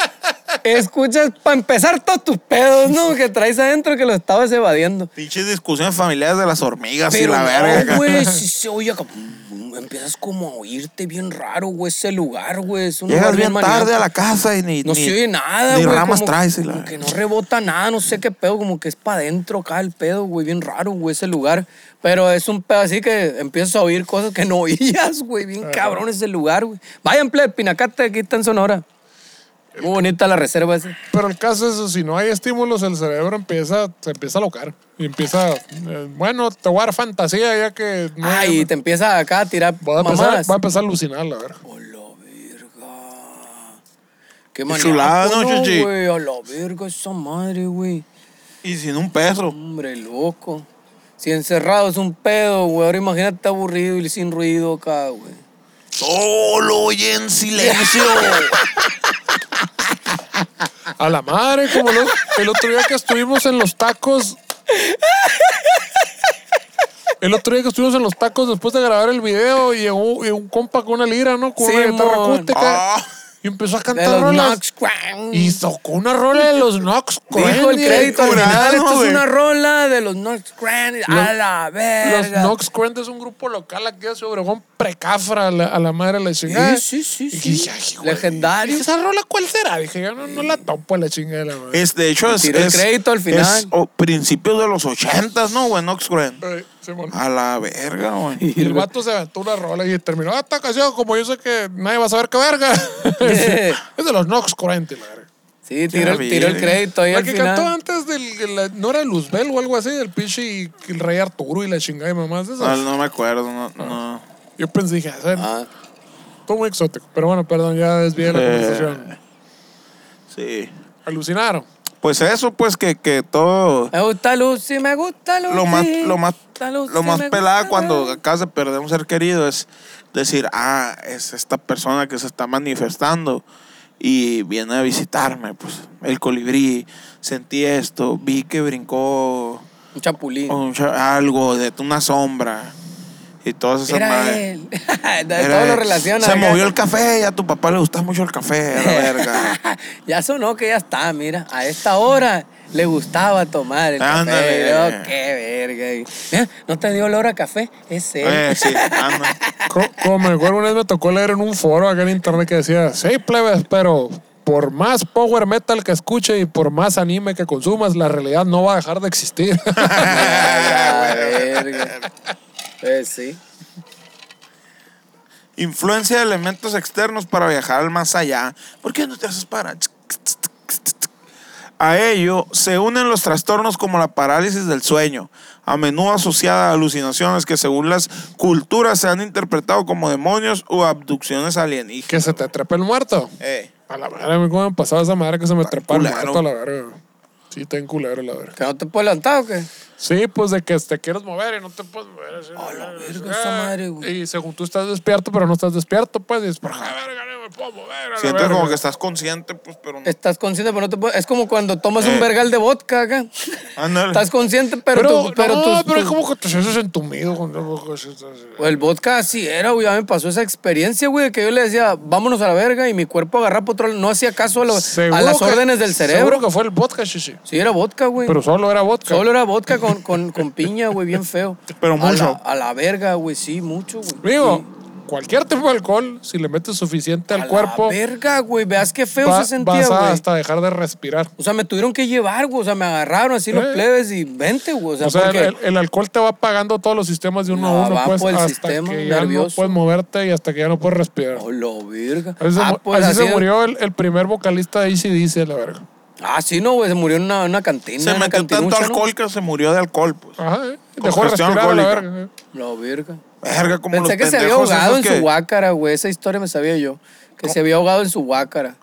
escuchas, para empezar todos tus pedos, ¿no? Que traes adentro que lo estabas evadiendo. Pinches discusiones familiares de las hormigas y la no, verga. acá. güey, si se oye acá, empiezas como a oírte bien raro, güey, ese lugar, güey. Es un Llegas lugar bien tarde a la casa y ni. No ni- se oye nada, Ni güey. ramas como- traes y la como que no rebota nada, no sé qué pedo, como que es para adentro acá el pedo, güey, bien raro, güey, ese lugar. Pero es un pedo así que empiezas a oír cosas que no oías, güey, bien cabrón ese lugar, güey. Vayan, plebe, Pinacate, aquí está en Sonora. Muy bonita la reserva esa. Pero el caso es eso, si no hay estímulos, el cerebro empieza, se empieza a locar. Y empieza, eh, bueno, te voy a dar fantasía ya que... no hay- Ay, y te empieza acá a tirar va, a empezar, va a empezar a alucinar, la verga. A la verga. Qué chulada, maniaco, ¿no, Chichi? güey? A la verga esa madre, güey. Y sin un peso. Hombre, loco. Si encerrado es un pedo, güey. Ahora imagínate aburrido y sin ruido acá, güey. Solo y en silencio. A la madre, como lo- el otro día que estuvimos en los tacos. El otro día que estuvimos en los tacos después de grabar el video, llegó, llegó un compa con una lira, ¿no? Con una guitarra acústica. Ah. Y empezó a De cantar los rolas. Y tocó una rola de los Nox. Dijo el crédito al final. Esto es una rola de los Nox Cran. A la Los verga. Nox Cohen es un grupo local aquí de Obregón, precafra a la, a la madre de la chingada. Sí, sí, sí, Y sí. dije, ay, güey, Legendario. dije, ¿Esa rola cuál será? Dije, yo no, no la topo a la chingada. de la madre. Es, de hecho, es. Tiró el es- crédito al final. Es o, principios de los ochentas, ¿no, güey? Noxcren. Ay, Simón. A la verga, güey. Y el vato se aventó una rola y terminó "Ah, esta canción, como yo sé que nadie va a saber qué verga. es, es de los Nox Cohen, la verga. Sí, tiró, el- tiró el crédito ahí La al que final. cantó antes del. de la- no era Luzbel o algo así, del pinche y el rey Arturo y la chingada y mamás de No, esas. no me acuerdo, no. no. Yo pensé, dije, "Ah, Ah, todo muy exótico. Pero bueno, perdón, ya desvié la Eh. conversación. Sí. Alucinaron. Pues eso, pues que, que todo. me gusta Lucy, me gusta Lucy. Lo más, lo más, Lucy, lo más pelada cuando acabas de perder un ser querido es decir, ah, es esta persona que se está manifestando y viene a visitarme, pues el colibrí, sentí esto, vi que brincó Un chapulín. un algo de una sombra y todas esas Era madres. él. De Era todo lo relaciona. Se acá. movió el café y a tu papá le gusta mucho el café, a la verga. ya sonó que ya está, mira. A esta hora le gustaba tomar el Ándale. café. Oh, qué verga. Mira, ¿No te dio olor a café? Es él. Eh, sí, Como me acuerdo una vez me tocó leer en un foro acá en internet que decía, sí, plebes, pero por más power metal que escuche y por más anime que consumas, la realidad no va a dejar de existir. Verga. Pues sí. Influencia de elementos externos para viajar al más allá. ¿Por qué no te haces para? A ello se unen los trastornos como la parálisis del sueño, a menudo asociada a alucinaciones que según las culturas se han interpretado como demonios o abducciones alienígenas. que se te trepe el muerto. Eh, A la madre, a mí cómo me pasaba esa madre que se me trepa el muerto a la verga. Sí, está en culero la verga. ¿Que no te puedes levantar o qué? Sí, pues de que te quieres mover y no te puedes mover. así, A la verga, Ah, esa madre, güey. Y según tú estás despierto, pero no estás despierto, pues dices, por la verga, no me puedo mover. a sientes verga". como que estás consciente, pues, pero no. Estás consciente, pero no te puedes. Es como cuando tomas un Eh. vergal de vodka acá. Ándale. Estás consciente, pero, Pero, tu- pero no, tus- pero es como que te sientes entumido. cuando- O El vodka así era, güey. Ya me pasó esa experiencia, güey, que yo le decía, vámonos a la verga, y mi cuerpo agarraba por otro lado. No hacía caso a, lo- a Seguro las que- órdenes del Seguro cerebro. que fue el vodka, sí, sí. Sí, era vodka, güey. Pero solo era vodka. Solo era vodka con, con, con piña, güey, bien feo. Pero A mucho. la- A la, verga, güey, sí, mucho, güey. Digo, cualquier tipo de alcohol, si le metes suficiente A al la cuerpo, verga, güey. Veas qué feo va- se sentía, vas a güey. hasta dejar de respirar. O sea, me tuvieron que llevar, güey. O sea, me agarraron así los Eh. plebes y vente, güey. O sea, O sea, el, porque... el- el alcohol te va apagando todos los sistemas de uno No, a uno, va pues, por el hasta sistema que ya no puedes moverte y hasta que ya no puedes respirar. Oh, la verga. Así, se, ah, pues, así se así- murió el, el primer vocalista de ACDC, la verga. Ah, sí, no, güey. Se murió en una, una cantina. Se en una metió tanto alcohol que se murió de alcohol, pues. Ajá, eh. Dejó respirar la alcohólica. verga. eh. La verga. Verga, como Pensé los que se había ahogado en su guácara, güey. Esa historia me sabía yo. Que se había ahogado en su guácara.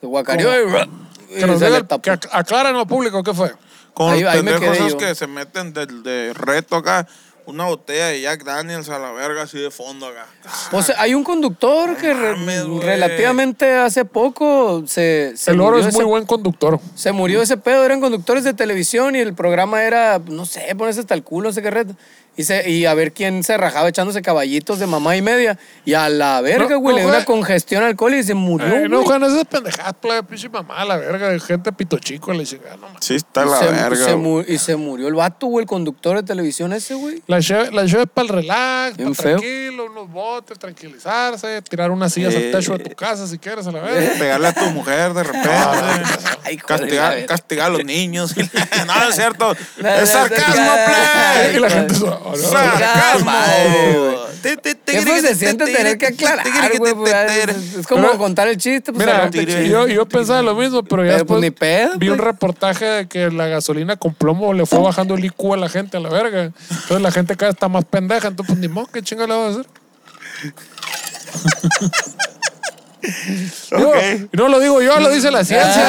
Se guacareó y, Que nos se le el- tapó. que ac- aclaren al público qué fue. Como Ahí- los ahí me pendejos quedé esos yo. que se meten del de reto acá. Una botella de Jack Daniels a la verga así de fondo acá. Pues hay un conductor que re- mames, güey. relativamente hace poco se, se el oro murió es ese- muy buen conductor. Se murió ese pedo, eran conductores de televisión y el programa era, no sé, ponerse hasta el culo, no sé qué reto. Y, se, y a ver quién se rajaba echándose caballitos de mamá y media. Y a la verga, güey, no le dio una congestión alcohólica y se murió. Eh, no, güey. Juan, esas pendejadas, plebe, pinche mamá, la verga, de gente pito chico, le chingada, no mames. Sí, está Y la se- verga. se mu- y se murió el vato, güey, el conductor de televisión ese, güey. La cheve, la es para el relax, Bien para feo. tranquilo, unos botes, tranquilizarse, tirar unas sillas Eh, al techo de tu casa si quieres, a la verga. Pegarle a tu mujer de repente. Ay, de la castigar, castigar a los niños. no, no es cierto. No, es sarcasmo, play. y la gente se oh, no. Sarcasmo. madre, güey. ¿Qué fue se siente tener que aclarar, güey? pues, Es, como contar el chiste, pues Mira, yo, pensaba lo mismo, pero ya pues, después vi un reportaje de que la gasolina con plomo le fue bajando el IQ a la gente a la verga. Entonces la gente cada vez está más pendeja, entonces pues ni modo, ¿qué chinga le va a hacer? Digo, no lo digo yo, lo dice la ciencia.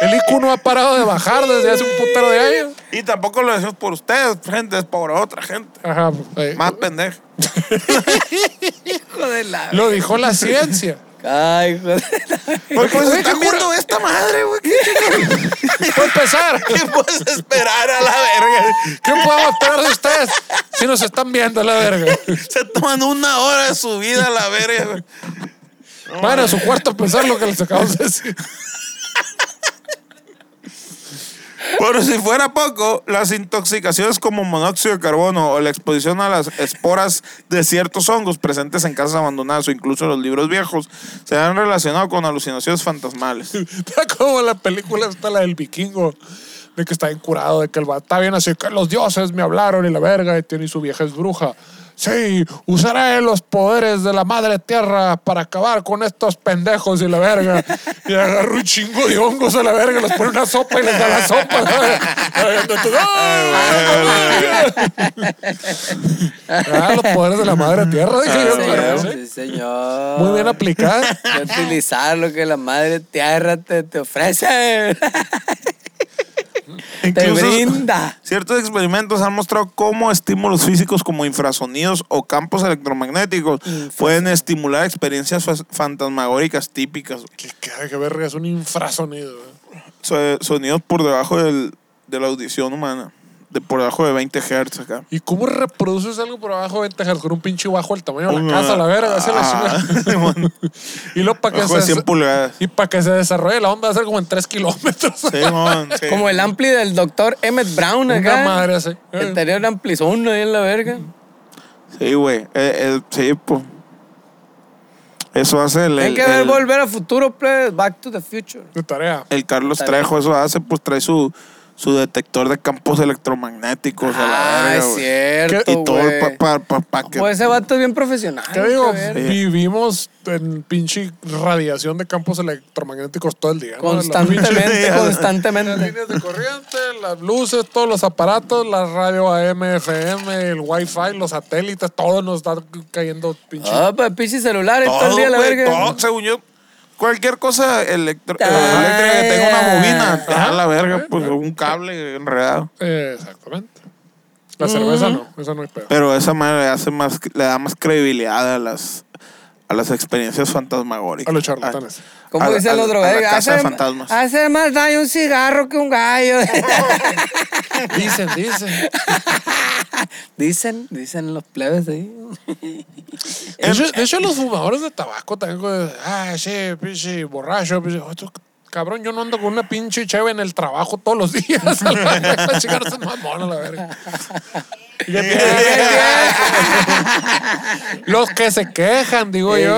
El IQ no ha parado de bajar desde hace un putero de años. Y tampoco lo decimos por ustedes, gente, es por otra gente. Ajá, eh, Más pendeja. Hijo de la... lo dijo la ciencia. Ay, hijo de la... Pues, pues cura- viendo esta madre, güey. ¿Qué, Para empezar, qué puedes esperar a la verga? ¿qué podemos esperar de ustedes si nos están viendo a la verga? Se toman una hora de su vida a la verga, güey. Van a su cuarto a pensar lo que les acabamos de decir. Pero si fuera poco, las intoxicaciones como monóxido de carbono o la exposición a las esporas de ciertos hongos presentes en casas abandonadas o incluso los libros viejos se han relacionado con alucinaciones fantasmales. Está como la película está la del vikingo, de que está bien curado, de que el va está bien así, que los dioses me hablaron y la verga, y tiene su vieja es bruja. Sí, usaré los poderes de la madre tierra para acabar con estos pendejos y la verga. Y agarra un chingo de hongos a la verga, los pone una sopa y les da la sopa. ¡ah! Los poderes de la madre tierra, dije yo. Sí, pero, señor, sí. sí, señor. Muy bien aplicada. De utilizar lo que la madre tierra te, te ofrece. Te Incluso- brinda. Ciertos experimentos han mostrado cómo estímulos físicos como infrasonidos o campos electromagnéticos pueden estimular experiencias fa- fantasmagóricas típicas. Que, que, que verga, es un infrasonido. ¿eh? So- sonidos por debajo del- de la audición humana. De por debajo de 20 Hz acá. ¿Y cómo reproduces algo por abajo de 20 Hz con un pinche bajo del tamaño de la casa, la verga? La Ah. Simón. y luego para que, de se, 100 pulgadas. y para que se desarrolle la onda va a ser como en 3 kilómetros. Sí. Como el ampli del doctor Emmett Brown Una acá. madre así. Que tenía un amplizón ahí en la verga. Sí, güey. Eh, eh, sí, pues. Eso hace el, Hay el, que ver el- volver a futuro, plebes. Back to the future. De tarea. el Carlos bien. Trejo, eso hace, pues trae su, su detector de campos electromagnéticos a la Ah, verga, es cierto, Y todo para pa, pa, pa que. Pues ese vato es bien profesional. ¿Qué digo? Vivimos en pinche radiación de campos electromagnéticos todo el día. ¿no? Constantemente, Las constantemente. líneas de corriente, las luces, todos los aparatos, la radio AM, FM, el wifi, los satélites, todo nos está cayendo pinche. Ah, pues pinche celulares todo, el todo, día la verga. todo, según yo. Cualquier cosa electro- eh, Ah. eléctrica que tenga una bobina, te da Ajá. la verga, pues un cable enredado. Eh, exactamente. La cerveza no, esa no hay pedo. Pero esa madre le hace más, le da más credibilidad a las, a las experiencias fantasmagóricas. A los charlatanes. ¿Cómo A la- dicen a la- los a la drogadictos? casa de Hace, fantasmas. hace más daño un cigarro que un gallo. Dicen, dicen. dicen, dicen los plebes ahí. De hecho, de hecho, los fumadores de tabaco también, ah, sí, pinche borracho, pinche, otro, cabrón, yo no ando con una pinche cheve en el trabajo todos los días. la chica no se mamona, la verga. Los que se quejan, digo yo.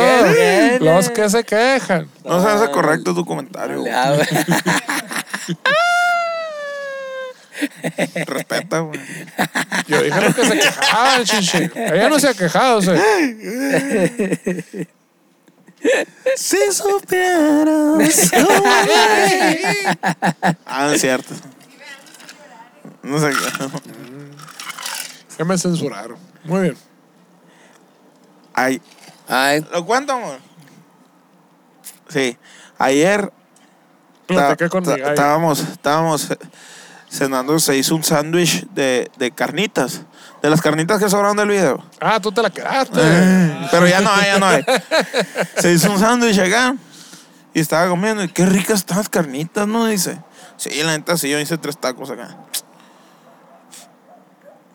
Los que se quejan. No se hace correcto tu comentario. Respeta, güey. Yo dije los que se quejaban, chichi. Ella no se ha quejado, o sea. Si supieras. ah, es cierto. No sé qué. Ya me censuraron. Muy bien. Ay, Ay, ¿Lo cuento, amor? Sí. Ayer Platiqué con estábamos, estábamos eh, cenando, se hizo un sándwich de, de carnitas. De las carnitas que sobraron del video. Ah, tú te la quedaste. Pero ya no hay, ya no hay. Se hizo un sándwich acá. Y estaba comiendo. Y qué ricas están las carnitas, ¿no? Dice. Sí, la neta, sí, yo hice tres tacos acá.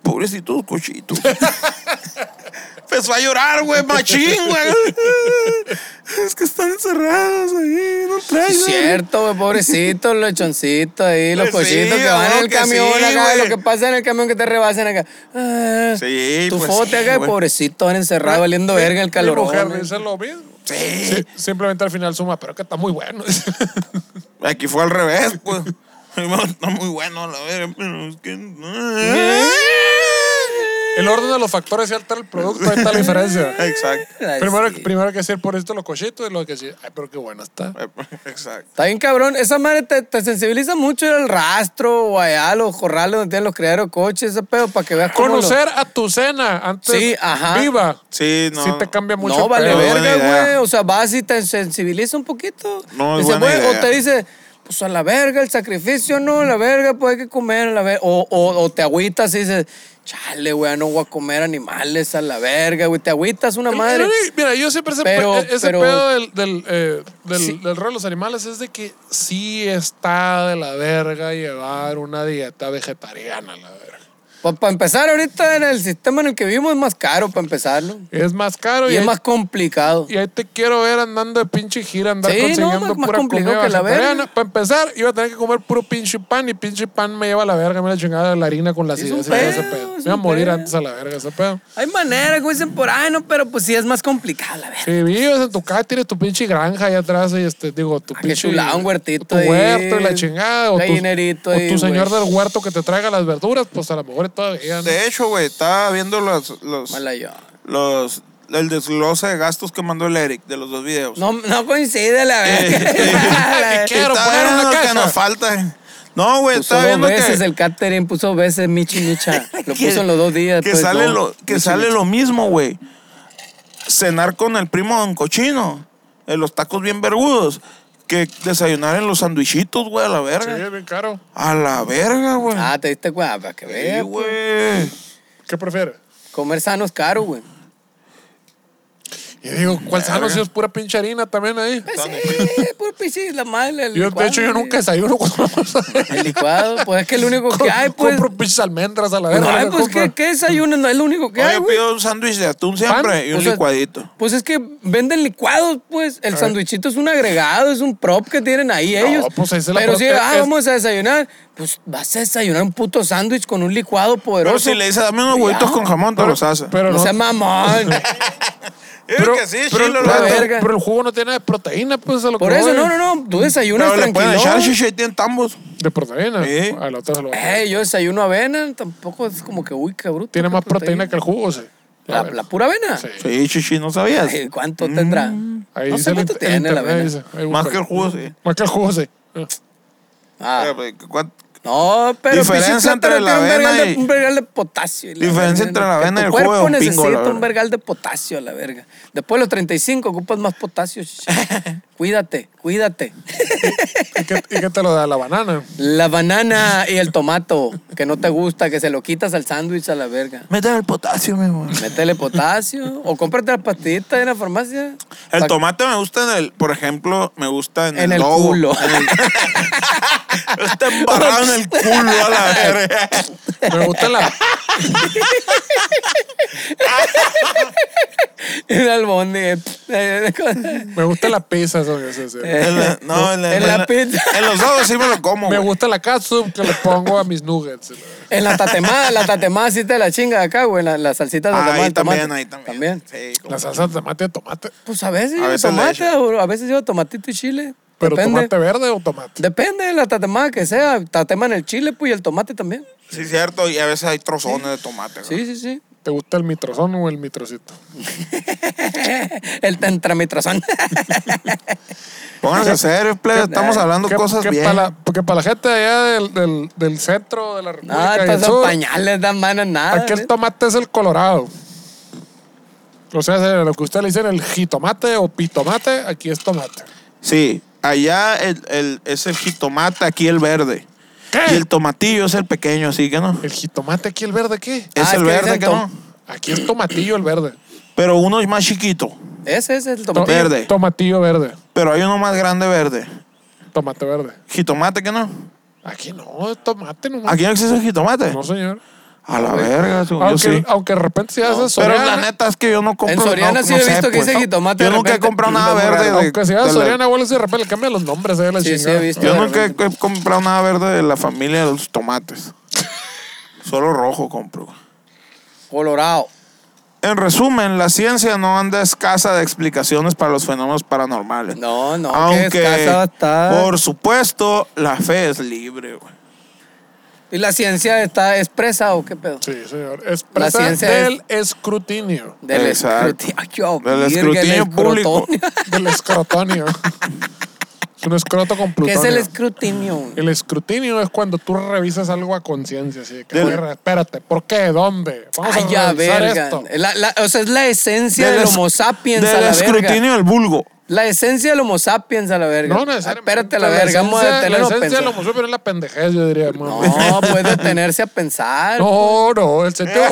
Pobrecitos cochitos. Empezó a llorar, güey, machín, güey. Es que están encerrados ahí, no traen. es cierto, güey, pobrecito, los lechoncitos ahí, los Pues sí, cochitos que van en el camión sí, acá, lo que pasa en el camión que te rebasan acá. Ah, Sí, tu pues foto sí, acá, güey. pobrecito, van encerrados valiendo verga en el calor. Mi mujer dice lo mismo. Sí. Sí, simplemente al final suma, pero que está muy bueno. Aquí fue al revés, pues. Está muy bueno, la verga, pero es que. El orden de los factores y altera el producto, ahí está la diferencia. Exacto. Primero, primero hay que decir por esto los cochitos y luego que decir, ay, pero qué bueno está. Exacto. Está bien cabrón, esa madre te, te sensibiliza mucho ir al rastro o allá a los corrales donde tienen los criaderos de coches, ese pedo, para que veas cómo los- Conocer a tu cena antes Sí, ajá. viva. Sí, no. Sí te cambia mucho. No, el vale pedo. verga, güey. O sea, vas y te sensibiliza un poquito. No, es Dice, buena idea. O te dice, pues a la verga, el sacrificio, no, la verga, pues hay que comer, a la verga. O, o, o te agüitas y dices, chale, güey, no voy a comer animales a la verga, güey. Te agüitas una madre. Mira, yo siempre ese, Pero- pe- ese pero- pedo del, del, eh, del, Sí. del rol de los animales es de que sí está de la verga llevar una dieta vegetariana, la verga. Pues para empezar, ahorita en el sistema en el que vivimos es más caro para empezar, ¿no? Es más caro y, Y es ahí, más complicado. y ahí te quiero ver andando de pinche gira, andar Sí, no, consiguiendo más- más pura complicado comida que la verga. Para empezar, iba a tener que comer puro pinche pan y pinche pan me lleva a la verga, me la chingada de la harina con la Es un y ese pedo, pedo. es Me iba a morir pedo. antes a la verga ese pedo. Hay maneras, como dicen por ahí, ¿no? Pero pues sí es más complicado, la verga. Si vives en tu casa, tienes tu pinche granja allá atrás y este, digo, tu Ah, pinche. un huertito Tu ahí, huerto y la chingada. O tu, o ahí, tu señor del huerto que te traiga las verduras, pues a lo mejor todavía. ¿no? De hecho, güey, estaba viendo los, los, Mala yo. los, el desglose de gastos que mandó el Eric de los dos videos. No, no coincide la poner una viendo lo que nos falta. No, güey, estaba viendo veces que, el catering, puso veces Michi Micha. Lo que- puso en los dos días. que pues, sale, no. lo, que Michi sale Micha. lo mismo, güey. Cenar con el primo Don Cochino, en los tacos bien vergudos, que desayunar en los sandwichitos, güey, a la Sí, verga. es bien caro. A la verga, güey. Ah, te diste cuenta, para que Sí, veas. pues. güey. ¿Qué prefieres? Comer sano es caro, güey. Y digo, ¿cuál sano si es pura pinche harina también ahí? Pues sí, puro pichis, la madre. el Yo, de hecho, yo nunca desayuno con El licuado, pues es que es lo único que hay, pues. Compro pinches almendras a la No, verga. ay, la pues compro. ¿qué, qué desayuno? No es lo único que hay, güey. pido un sándwich de atún siempre ¿Pan? y un O sea, licuadito. Pues es que venden licuados, pues. El sándwichito es un agregado, es un prop que tienen ahí ellos. pues esa es la Pero si, ah, es- vamos a desayunar, pues vas a desayunar un puto sándwich con un licuado Pero poderoso. si le dices, dame unos huevitos con jamón, te los hace. Pero no, no, sea mamón. pero, que sí, pero, chilo, pero- la verga. pero el jugo no tiene de proteína, pues a lo Por que eso, voy. no, no, no. Tú desayunas Pero le pueden tranquilo. echar y tienen tambos. De proteína. Sí. A la otra se lo Eh, yo desayuno avena, tampoco es como que, uy, qué bruto. Tiene más proteína que el jugo, sí. ¿La, la pura avena? Sí. Sí, chichi, ¿no sabías? Ay, ¿Cuánto tendrá? Ahí no dice sé el cuánto tiene la internet, avena. dice. Ahí Más busca. que el jugo, sí. Más que el jugo, sí. Ah. Oye, pues, ¿cuánto- No, pero Diferencia pinche entre la avena vergal de, y- un vergal de potasio. y la Diferencia verga, entre la avena y el tu jugo cuerpo de un pingo, necesita verga. un vergal de potasio, a la verga. Después de los 35 ocupas más potasio. cuídate, cuídate. ¿Y qué, y qué te lo da la banana? La banana y el tomato, que no te gusta, que se lo quitas al sándwich a la verga. Métele el potasio, mi amor. Métele potasio o cómprate las pastillitas en la farmacia. El Pa- tomate me gusta en el, por ejemplo, me gusta en, En el logo. culo. En el- Está embarrado en el culo a la verga. Me gusta la. El albón de... Me gusta la pizza, eso, eso. En la- no, en, la- En en la la- pizza. En los dos sí me lo como. Me güey. gusta la catsup que le pongo a mis nuggets. En la tatemada, la tatemada sí te la chinga de acá, güey. La, la salsita de Ah, tomate. ahí también, tomate. ahí también. También. Sí, como- La salsa de tomate de tomate. Pues a veces A lleva veces le tomate, o a veces lleva tomatito y chile. Pero Depende. tomate verde o tomate. Depende de la tatemada que sea. Tateman el chile, pues, y el tomate también. Sí, cierto. Y a veces hay trozones de tomate. güey. Sí, sí, sí. ¿Te gusta el mitrozón o el mitrocito? El tentramitrazón. Pónganse serios, plebe. Estamos hablando Que- cosas que bien. Para la, porque para la gente de allá del, del, del centro de la República No, y el estos son sur, pañales, dan manos, nada. aquí el ¿eh? tomate es el colorado. O sea, lo que ustedes le dicen el jitomate o pitomate, aquí es tomate. Sí, allá el, el, es el jitomate, aquí el verde. ¿Qué? Y el tomatillo es el pequeño, así que no. ¿El jitomate aquí el verde qué? Es Ah, el es que verde dicen que tom- no. Aquí es tomatillo el verde. Pero uno es más chiquito. Ese es el To- tomate. Verde. Tomatillo verde. Pero hay uno más grande verde. Tomate verde. Jitomate que no. Aquí no, es tomate nomás. Aquí no existe el jitomate. No, señor. A la verga, según yo Aunque, sí. aunque de repente si haces Pero Soriana, la neta es que yo no compro. En Soriana no- sí no he sé, visto que pues, dice ¿no? jitomate Yo de nunca he comprado nada verde. de- aunque si la- Soriana, igual de repente le cambian los nombres a la Sí, sí, he visto. Yo nunca he, repente. he comprado nada verde de la familia de los tomates. Solo rojo compro. Colorado. En resumen, la ciencia no anda escasa de explicaciones para los fenómenos paranormales. No, no, Aunque, que escasa va a estar. por supuesto, la fe es libre, güey. ¿Y la ciencia está expresa o qué pedo? Sí, señor. Es presa ciencia del escrutinio. Del escrutinio. Ay, yo, Del escrutinio público. escrotonio. Del escrotonio. es un escroto con ¿Qué plutonio. es el escrutinio? El escrutinio es cuando tú revisas algo a conciencia. Así de que, Del- espérate, ¿por qué? ¿Dónde? Vamos Ay, a ya, revisar verga. esto. La- la- o sea, es la esencia del, es- Homo sapiens del a la verga. escrutinio del vulgo. La esencia del Homo sapiens a la verga. No necesariamente. Espérate a la verga, vamos a esencia- La esencia del homo superior es la pendejez, yo diría. No, puedes detenerse a pensar. No, no, el sentido,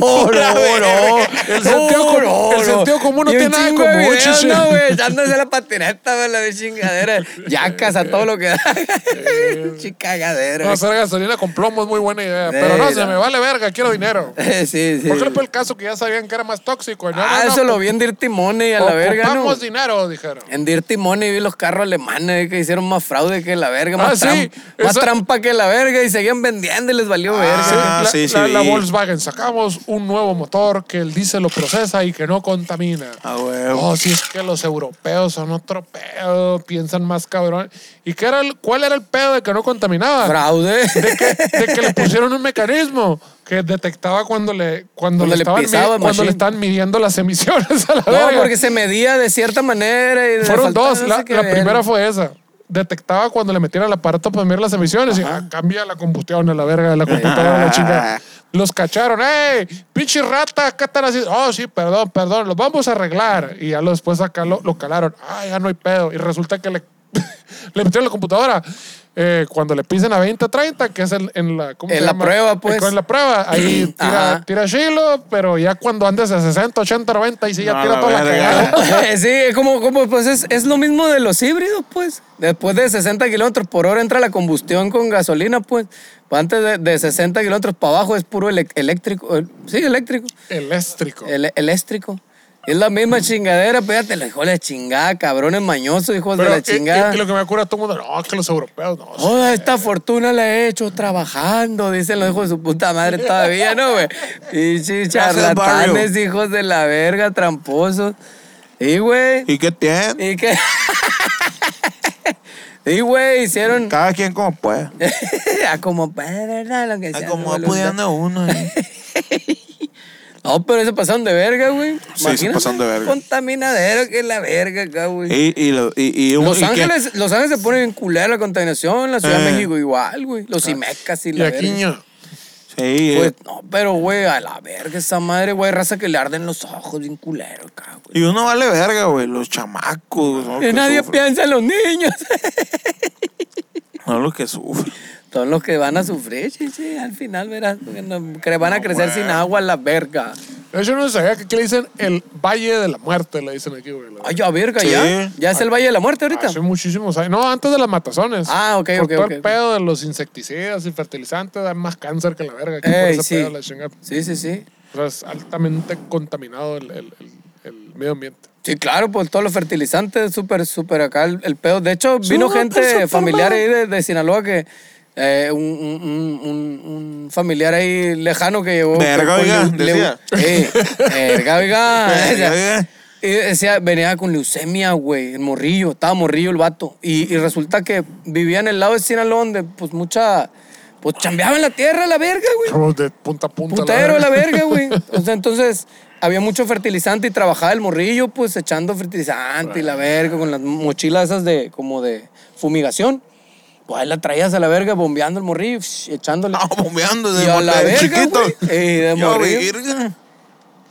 Oh, no, no, no. el sentido, No, común- no, el no. sentido común no tiene nada de común, videos. No, güey, echándose la patineta, güey, la de chingadera. Yacas a todo lo que da. Chicagadera. No, hacer gasolina con plomo es muy buena idea. Sí, Pero no, se no. me vale verga, quiero dinero. sí, sí. ¿Por no fue el caso que ya sabían que era más tóxico? No, ah, no, no, eso lo vi en Dirty Money a la verga, ¿no? Ocupamos dinero, dijeron. En Dirty Money vi los carros alemanes que hicieron más fraude que la verga, más, Ah, sí, tram- más esa- trampa que la verga y seguían vendiendo y les valió verga. Sí, Ah, la, sí, sí la- la. Volkswagen, sacamos un nuevo motor que el diésel lo procesa y que no contamina. Ah, huevo. Oh, si es que los europeos son otro pedo, piensan más cabrón. ¿Y qué era el, cuál era el pedo de que no contaminaba? Fraude. De que, de que le pusieron un mecanismo que detectaba cuando le, cuando Cuando le, estaban, pisaba cuando le estaban midiendo las emisiones a la No, verga. porque se medía de cierta manera y Fueron dos. no La, la primera fue esa. Detectaba cuando le metieron el aparato para medir las emisiones y ah, cambia la combustión a la verga de la computadora, la chica. Los cacharon. ¡Ey! ¡Pinche rata! ¿Qué están haciendo? Oh, sí, perdón, perdón. Los vamos a arreglar. Y ya después acá lo, lo calaron. Ah, ya no hay pedo. Y resulta que le, le metieron la computadora. Eh, cuando le pisen a 20, 30, que es en, en la... ¿cómo En se la llama? prueba, pues. Eh, con la prueba. Ahí tira, tira chilo, pero ya cuando andes de 60, 80, 90, y sí ya No, tira la toda la verga. cagada. sí, es como, como pues es, es lo mismo de los híbridos, pues. Después de 60 kilómetros por hora entra la combustión con gasolina, pues. Pues Antes de, de 60 kilómetros para abajo es puro elec- eléctrico. eh, Sí, eléctrico. Eléctrico. El, eléctrico. Es la misma chingadera, pégate la hijo de la chingada, cabrones mañosos, hijos Pero, de la chingada. Y, y lo que me cura todo el mundo, no, es que los europeos no. Toda esta fortuna la he hecho trabajando, dicen los hijos de su puta madre todavía, ¿no, güey? Y charlatanes, hijos de la verga, tramposos. Y, güey. ¿Y qué tiene? ¿Y qué? Y, güey, hicieron. Cada quien como puede. a como puede, ¿verdad? Lo que sea. Ah, como va pudiendo uno. ¿eh? No, pero se pasaron de verga, güey. se Imagínate, pasaron de verga. Contaminadero que es la verga acá, güey. Y, y, lo- y, y un- Los y que- Ángeles, Los Ángeles se ponen en culera la contaminación, la Ciudad de Eh. México igual, güey. Los Imecas y Y la verga. ño, Sí, Pues, eh, no, pero, güey, a la verga esa madre, güey, raza que le arden los ojos bien culero acá, güey. y uno vale verga, güey. Los chamacos. ¿no? Que Que nadie sufren. piensa en los niños. No los que sufren. Son los que van a sufrir, chichi, al final, verás, no- que van a crecer sin agua a la verga. De hecho, no sabía que aquí le dicen el Valle de la Muerte, le dicen aquí, güey. Ay, ya, verga, Sí. ya. Ya es el Valle de la Muerte ahorita. Hace muchísimos años. No, antes de las matazones. Ah, ok, Por ok, todo ok, el ok. pedo de los insecticidas y fertilizantes dan más cáncer que la verga. Aquí por Ey, ese sí. pedo, la chingada. Sí, sí, sí. O sea, es altamente contaminado el, el- el- el medio ambiente. Sí, claro, pues todos los fertilizantes, súper, súper acá el, el pedo. De hecho, vino gente familiar ahí de, de Sinaloa que. Eh, un, un- un- familiar ahí lejano que llegó. Verga, con oiga, decía. Eh, verga, oiga. Verga, oiga. Y decía, venía con leucemia, güey, el morrillo, estaba morrillo el vato. Y, y resulta que vivía en el lado de Sinaloa donde, pues, mucha. Pues chambeaba en la tierra, la verga, güey. De punta a punta. Putero, la verga. verga, güey. O sea, entonces había mucho fertilizante y trabajaba el morrillo, pues echando fertilizante y la verga con las mochilas esas de como de fumigación. Pues ahí la traías a la verga bombeando el morrillo, echándole. No, bombeando Y a la bote- verga, chiquito. güey. Eh, de Ya, morrillo. verga.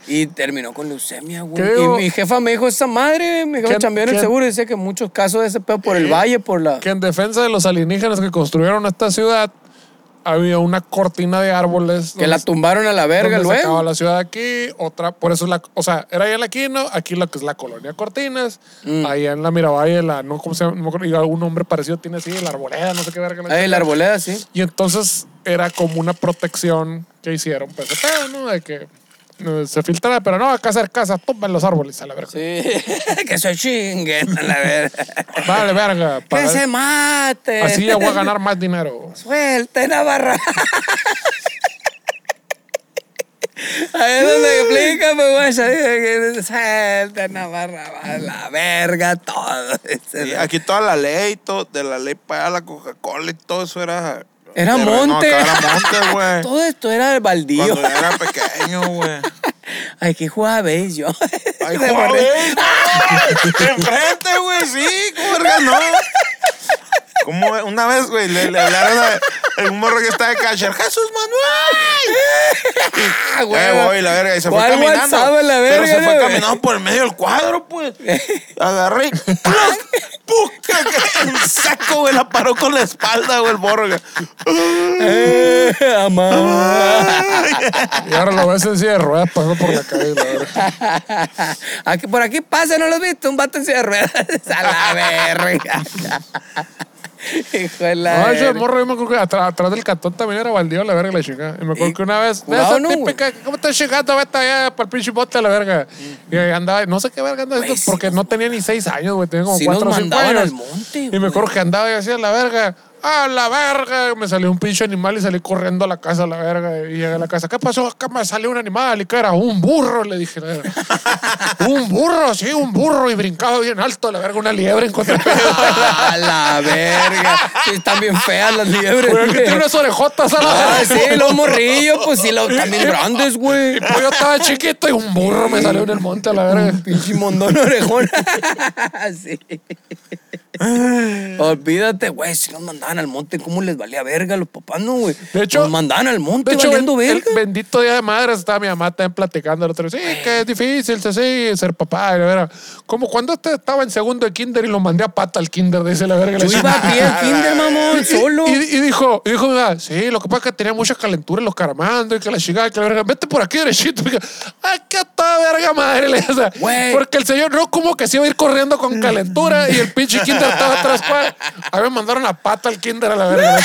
Y terminó con leucemia, güey. ¿Qué Y mi jefa me dijo esa madre, mi jefa ¿Quién- chambeó en el seguro y dice que muchos casos de ese pedo por el valle, por la. Que en defensa de los alienígenas que construyeron esta ciudad, había una cortina de árboles. Que la tumbaron a la verga donde se luego. la ciudad aquí, otra, por eso es la, o sea, era allá en la Quino, aquí lo que es la colonia Cortinas, Mm. allá en la Miravalle, la, no, ¿cómo se llama? No algún nombre parecido tiene así, la arboleda, no sé qué verga. Ahí la arboleda, sí. Y entonces era como una protección que hicieron, pues, de pedo, ¿no? De que se filtrara, pero no, acá hacer casa, tumben los árboles, a la verga. Sí. que se chinguen a la verga. Vale, verga. Que se mate. así ya voy a ganar más dinero. Suelte Navarra. Ahí es donde explica, pues, güey. que Suelte Navarra. A la verga, todo. Sí, aquí toda la ley, todo, de la ley para la Coca-Cola y todo eso era. Era terreno, monte. acá era monte, güey. Todo esto era el baldío. Cuando yo era pequeño, güey. Ay, jugaba beis yo. Ay, güey. Enfrente, güey, sí, ¿cómo verga no? Como una vez, güey, le, le hablaron a un morro que estaba de catcher, ¡Jesús Manuel! Ah, güey. Voy, la verga, y se fue ¿Cuál caminando. WhatsApp, la pero se verga, fue güey? caminando por el medio del cuadro, pues. Agarré y. ¡puc! Un saco, güey, la paró con la espalda, güey, el morro. Eh, amá. Y ahora lo ves en silla de ruedas pasando por la calle, la verga. Aquí, por aquí pasa, ¿no lo has visto? Un vato en silla de ruedas. A la verga. Hijo de la. No, ese verga. morro, yo me acuerdo que atrás, atrás del cantón también era baldío la verga la chingada. Y me acuerdo que una vez, de esa ¿no, típica, ¿cómo estás llegando? Vete allá para el pinche bote la verga. Y andaba, no sé qué verga andaba esto, porque sí no tenía ni seis años, güey, tenía como sí cuatro o cinco años. al monte, y me acuerdo que andaba y hacía la verga. ¡A la verga! Me salió un pinche animal y salí corriendo a la casa a la verga. Y llegué a la casa. ¿Qué pasó? Acá me salió un animal. ¿Y qué era? Un burro, le dije. un burro, sí, un burro. Y brincaba bien alto, la verga, una liebre en contra A la verga. Sí, están bien feas las liebres. Que güey. tiene unas orejotas a la Ah, verga. sí, los morrillos, pues sí, los también grandes, güey. Pues yo estaba chiquito y un burro me salió en el monte a la verga. Pinche mondón orejón. sí. Olvídate, güey, si nos mandaban al monte, ¿cómo les valía verga a los papás, no, güey? De hecho- nos mandaban al monte De hecho, valiendo el, el verga. bendito día de madres estaba mi mamá también platicando el otro día. Sí, que es difícil, sí, ser papá. Y la verga. Como cuando usted estaba en segundo de kinder y lo mandé a pata al kinder, dice la verga. Yo la iba a pie al kinder, mamón, solo. Y, y dijo, y dijo, mi mamá, sí, lo que pasa es que tenía mucha calentura en los caramandos y que la chingada, que la verga, vete por aquí derechito. Qué toda verga madre. le porque el señor no como que se iba a ir corriendo con calentura y el pinche kinder estaba atrás. pa. A mí me mandaron a pata al kinder a la verga.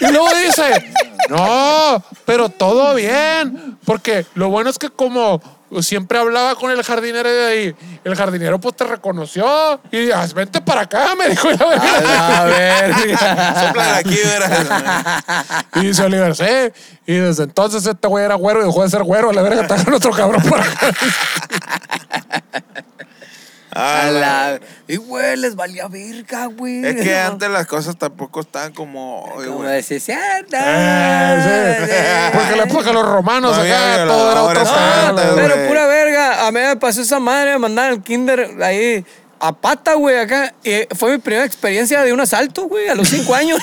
Y luego dice, no, pero todo bien. Porque lo bueno es que como siempre hablaba con el jardinero de ahí, el jardinero pues te reconoció y ah, vente para acá, me dijo. y la verga. A verga. Sopla aquí, verás. Y dice Oliver, sí. Y desde entonces este güey era güero y dejó de ser güero. A la verga, está con otro cabrón por acá. Ah, Ah, A la... Y, güey, les valía verga, güey. Es que antes las cosas tampoco estaban como hoy, Como sí, Eh, sí. Porque la época de los romanos No acá todo era la güey. verga. Pero pura verga, a mí me pasó esa madre, me mandaron al kinder ahí a pata, güey, acá. Y fue mi primera experiencia de un asalto, güey, a los cinco años.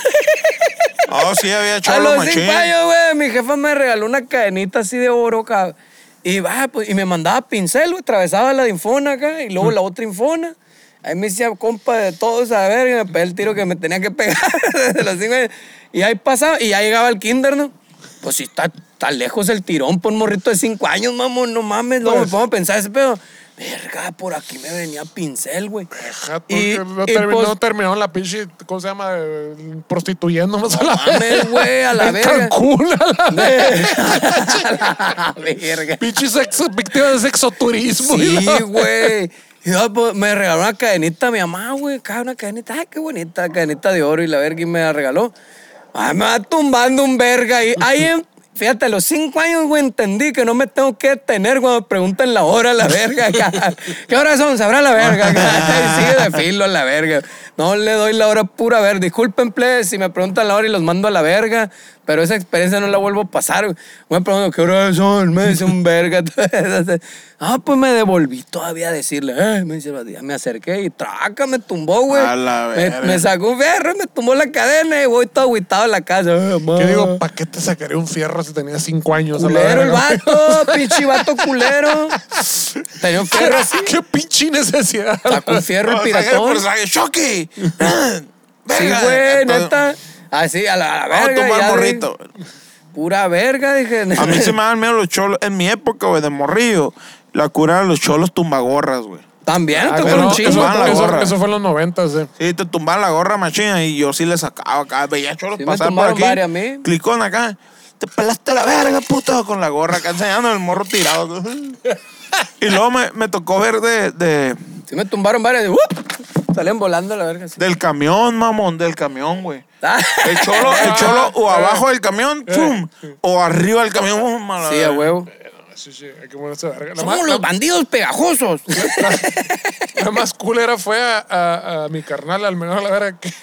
Oh, sí, había a cholo los machín. cinco años, güey, mi jefa me regaló una cadenita así de oro, cabrón. Y, va, pues, y me mandaba pincel, güey, atravesaba la de infona acá y luego la otra infona. Ahí me decía compa de todos a ver y me pegué el tiro que me tenía que pegar desde cinco años. Y ahí pasaba, y ya llegaba el kinder, ¿no? Pues si está, está lejos el tirón por un morrito de cinco años, mamón, no mames. Pues. me pongo a pensar ese pedo. Verga, por aquí me venía pincel, güey. Y- no, y termi- pues- la pinche, ¿cómo se llama? Prostituyéndonos a la mames, güey, a la en verga. Cancún, a la verga. pinche sexo, víctima de sexoturismo. Sí, güey. Yo, pues, me regaló una cadenita a mi mamá, güey. Acá una cadenita. Ay, qué bonita, cadenita de oro. Y la verga y me la regaló. Ay, me va tumbando un verga ahí. Ahí, en- fíjate, a los cinco años, güey, entendí que no me tengo que detener cuando preguntan la hora, la verga. ¿Qué horas son? Sabrá la verga. acá. Sigue de filo la verga. No le doy la hora pura. A ver, disculpen, plebes, si me preguntan la hora y los mando a la verga. Pero esa experiencia no la vuelvo a pasar. güey. Me pregunto, ¿qué horas son? Me dice un verga. ah, pues me devolví todavía a decirle, eh, me dice, me acerqué y traca, me tumbó, güey. A la Me, me sacó un fierro, me tumbó la cadena y voy todo agüitado a la casa. Eh, ma. ¿Qué digo? ¿Para qué te sacaría un fierro si tenías cinco años? Culero el vato, pinche vato culero. Tenía un fierro así. ¿Qué pinche necesidad? Sacó un fierro No, el piratón. Sí, güey, neta. Así, a la, a la Vamos a verga. tomar ya, morrito. Pura verga, dije. A mí se me dan miedo los cholos. En mi época, güey, de morrillo, la cura de los cholos tumbagorras, güey. También, Ah, tocó pero un eso, chingo. eso- gorra. eso fue en los noventas, eh. Sí, te tumbaban la gorra machina y yo sí le sacaba acá. Veía cholos Sí me pasar por tumbaron aquí. varias a mí. Clicón acá. Te pelaste la verga, puto, con la gorra acá enseñando el morro tirado. y luego me, me tocó ver de, de- Sí me tumbaron varias. ¡up! Salen volando la verga. sí. del camión, mamón, del camión, güey. Ah. El cholo, el cholo o abajo del camión, ¡pum! O arriba del camión, ¡pum! la Sí, verga. a huevo. Sí, sí, hay que ponerse verga. La Somos más, los bandidos pegajosos. la- la más culera fue a, a- a mi carnal, al menor, a la verga, que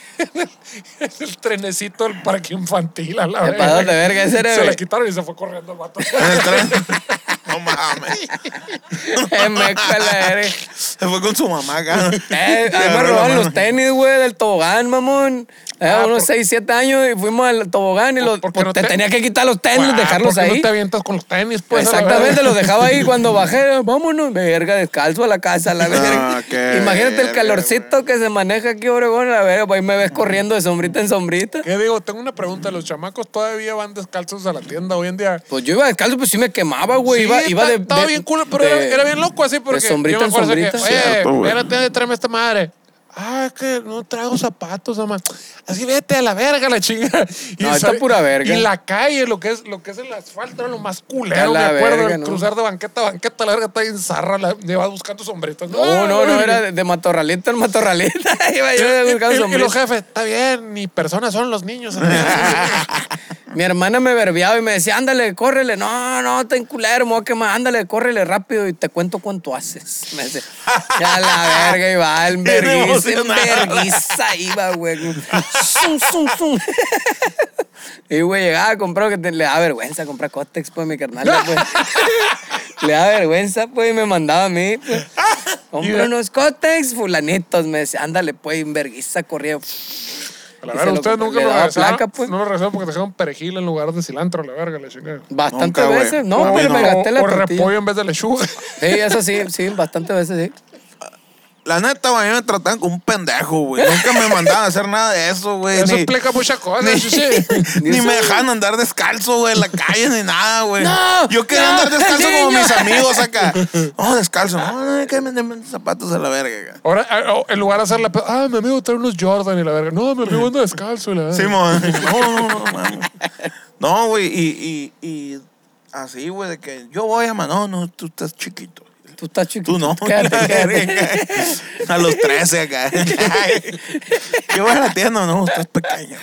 el trenecito del parque infantil, a la ¿Qué verga. pasó de verga? Ese era, Se güey. le quitaron y se fue corriendo el vato. En el tren. No mames. Verga. Se fue con su mamá acá. Eh, a mí me robaron los tenis, güey, del tobogán, mamón. Eh, Ah, unos por- 6, 7 años y fuimos al tobogán y los, ¿por qué no te, te- tenía que quitar los tenis, Ah, dejarlos ¿por qué ahí. no te avientas con los tenis, pues. Exactamente, verga? los dejaba ahí cuando bajé. Vámonos, verga, descalzo a la casa, la verga. Ah, qué Imagínate el verga, calorcito que se maneja aquí, Obregón, a la verga. Pues ahí me ves corriendo de sombrita en sombrita. ¿Qué digo? Tengo una pregunta. ¿Los chamacos todavía van descalzos a la tienda hoy en día? Pues yo iba descalzo, pues sí me quemaba, güey. Sí, iba, iba está- de. Estaba de- bien cool, pero de- era, era bien loco así porque sombrita yo me en acuerdo que, sombrita. oye, Cierto, espérate, tráeme esta madre. Ah, es que no traigo zapatos, mamá. Así vete a la verga, la chinga. Y No, está pura verga. Y la calle, lo que es, lo que es el asfalto, era lo más culero, me acuerdo. verga, el ¿no? cruzar de banqueta a banqueta, la verga está bien zarra, la, vas buscando sombritos. No, no, no, era de, de matorralita en matorralita. iba Y, yo y- buscando y- y los jefes, está bien, ni personas son los niños. Mi hermana me verbiaba y me decía, ándale, córrele. No, no, ten culero, me voy a quemar. Ándale, córrele rápido y te cuento cuánto haces. Me decía, ya la verga iba, en vergüenza iba, güey. Zum, zum, zum. Y, güey, llegaba a comprar, que te- le da vergüenza comprar Cotex, pues, mi carnal, pues. le da vergüenza, pues, y me mandaba a mí, pues. Compra unos Cotex, fulanitos. Me decía, ándale, pues, en vergüenza corría. La verga, lo- ustedes nunca le daba regresaron. placa, pues. No me regresaron porque dejaron perejil en lugar de cilantro, la verga, la chingada. Bastantes veces. No, pero no. me gasté la o repollo en vez de lechuga. Sí, eso sí, sí, bastantes veces sí. La neta, güey, a mí me trataban como un pendejo, güey. Nunca me mandaban a hacer nada de eso, güey. Eso Ni, explica muchas cosas, ni, sí, sí. ni me dejaban andar descalzo, güey, en la calle ni nada, güey. No, Yo quería no, andar descalzo como mis amigos acá. No, descalzo. No, no, que me den zapatos a la verga. acá. Ahora, ah, oh, en lugar de hacer la... Ah, mi amigo trae unos Jordan y la verga. No, mi amigo anda descalzo y la verga. Sí, mo. No, no, no, mames. No, güey, y, y, y así, güey, de que yo voy a no, no, tú estás chiquito. Tú estás chiquito. Tú no. Quédate, quédate. A los 13 acá. Yo voy a la tienda, no, estás pequeño.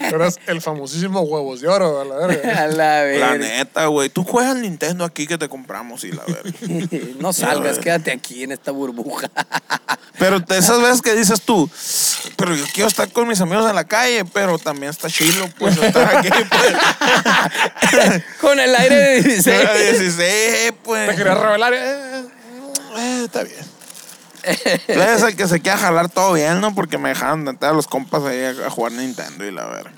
Eras el famosísimo huevos de oro, a la verga. A la La verga. neta, güey. Tú juegas al Nintendo aquí que te compramos y la verga. No salgas, quédate aquí en esta burbuja. Pero de esas veces que dices tú, pero yo quiero estar con mis amigos en la calle, pero también está chilo, pues, estar aquí, pues. Con el aire de 16. Era 16, Te pues. quería revelar. eh, eh, está bien. Tú eres el que se quiera jalar todo bien, ¿no? Porque me dejaban meter a los compas ahí a, jugar Nintendo y la verga.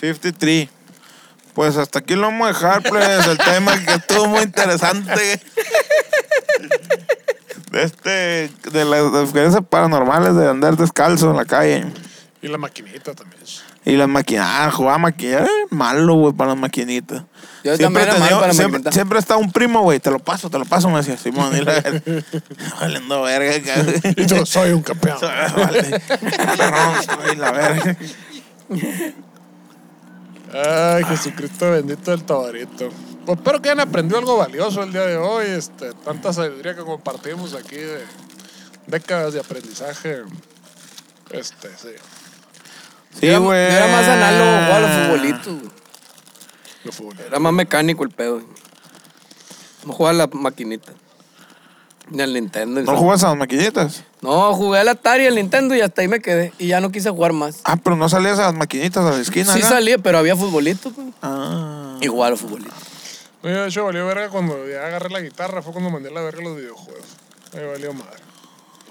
53. Pues hasta aquí lo vamos a dejar, pues, el tema que estuvo muy interesante. De este, de las experiencias paranormales de andar descalzo en la calle. Y la maquinita también. Y las maquinitas, ah, jugaba maquinitas. malo, güey, para las maquinitas. Yo también era malo para las siempre, maquinitas. siempre está un primo, güey, te lo paso, te lo paso, me decía Simón. Y la valiendo verga, cabrón. Y yo soy un campeón. Vale. Perrón, soy la verga. Ay, Jesucristo bendito del tabarito. Pues espero que hayan aprendido algo valioso el día de hoy. Este, tanta sabiduría que compartimos aquí de décadas de aprendizaje. Este, sí. Sí, Yo era- güey. Yo era más análogo, jugaba a los futbolitos. güey. Lo fútbol. Era más mecánico el pedo. güey. No jugaba a la maquinita. Ni al Nintendo. ¿No jugas a las maquinitas? No, jugué al Atari, al Nintendo y hasta ahí me quedé. Y ya no quise jugar más. Ah, pero no salías a las maquinitas a la esquina, Sí acá? salía, pero había futbolitos. güey. Ah. Y jugaba a los futbolitos. Oye, de hecho, valió verga cuando ya agarré la guitarra. Fue cuando mandé a la verga los videojuegos. Ahí valió madre.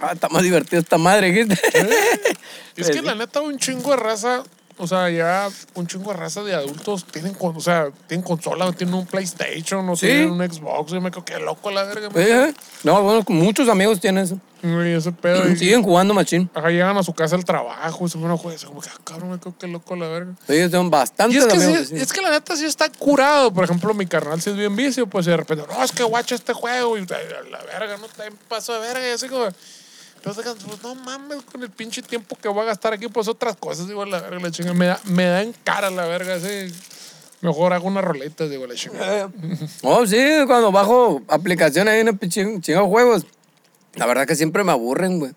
Ah, está más divertido esta madre, ¿viste? Y es que la neta, un chingo de raza, o sea, ya un chingo de raza de adultos tienen, con, o sea, tienen consola, tienen un PlayStation, o Sí. tienen un Xbox. Yo me quedo que loco la verga. Sí, eh. No, bueno, muchos amigos tienen eso. Y ese pedo. y- Siguen jugando machín. Ajá, llegan a su casa al trabajo y se ponen a jugar. y Como que, ah, cabrón, me quedo que loco la verga. Ellos son Y bastantes es que, amigos. sí, sí. es que la neta sí está curado. Por ejemplo, mi carnal si es bien vicio, pues y de repente, no, es que guacha este juego. Y la verga, no te paso de verga. Y así como. Entonces, pues no mames con el pinche tiempo que voy a gastar aquí, pues otras cosas, digo, la verga, la chinga. Me da, me da en cara la verga, así. Mejor hago unas roletas, digo, la chinga. Oh, sí, cuando bajo aplicaciones ahí en el ching- chingo juegos, la verdad que siempre me aburren, güey.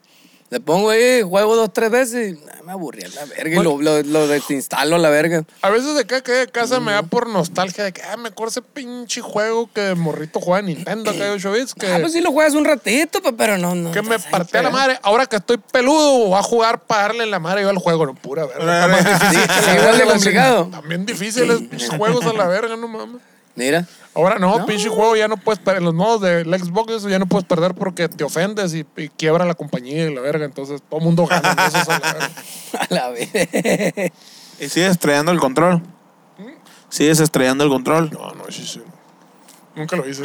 Le pongo ahí, juego dos, tres veces y nah, me aburrí a la verga. Y lo, lo, lo desinstalo a la verga. A veces de acá que de casa me da por nostalgia de que, ah, me acuerdo ese pinche juego que morrito en Nintendo acá de 8 bits, que... Ah, pues sí lo juegas un ratito, pero no, no. Que me partí a la madre. Ahora que estoy peludo, voy a jugar para darle la madre yo al juego. No, pura verga. Está más difícil. Sí, sí, igual de complicado. También difíciles juegos a la verga, no mames. Mira. Ahora no, pinche juego ya no puedes perder. En los modos del Xbox eso ya no puedes perder porque te ofendes y, y quiebra la compañía y la verga. Entonces todo el mundo gana. entonces, a la verga. A la verga. ¿Y sigues estrellando el control? ¿Sigues estrellando el control? No, no, sí, sí. Nunca lo hice.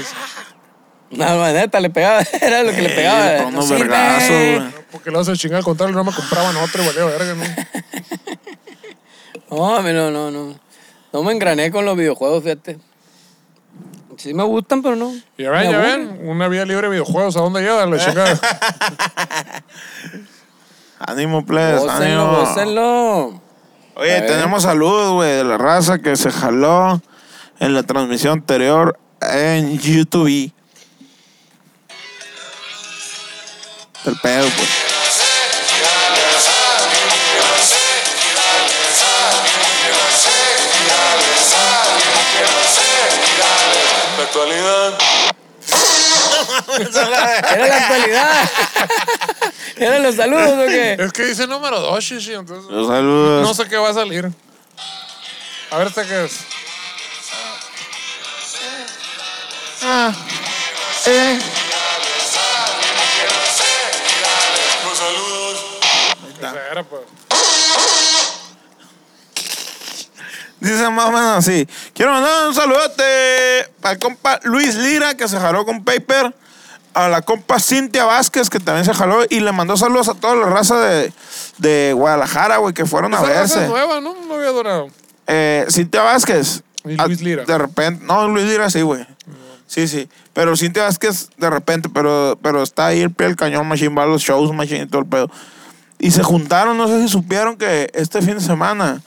No, no, neta, le pegaba. Era lo que le pegaba. con unos No sirve. vergazos, güey. Porque lo hace chingar al contrario, no me compraban otro y valía verga, ¿no? No, no, no, no. No me engrané con los videojuegos, fíjate. Sí me gustan, pero no. Ya ven, ya ven. Una vida libre de videojuegos, ¿a dónde lleva la chingada? Ánimo, please, Gócenlo, ánimo. gócenlo. Oye, tenemos saludos, güey, de la raza que se jaló en la transmisión anterior en YouTube. El pedo, pues. Era la actualidad. ¿Eran los saludos o qué? es que dice número 2, shishi, entonces. Los saludos. No sé qué va a salir. A ver, ¿este qué es? Ah, eh. Los saludos. ¿Qué será, pues? Dice más o menos así. Quiero mandar un saludote al compa Luis Lira, que se jaló con Paper. A la compa Cintia Vázquez, que también se jaló. Y le mandó saludos a toda la raza de, de Guadalajara, güey, que fueron a raza verse. es nueva, ¿no? No había durado. Eh, Cintia Vázquez. Y Luis Lira. De repente. No, Luis Lira sí, güey. Sí, sí. Pero Cintia Vázquez, de repente, pero, pero está ahí el pie del cañón, Machine, va a los shows, Machine y todo el pedo. Y se juntaron, no sé si supieron que este fin de semana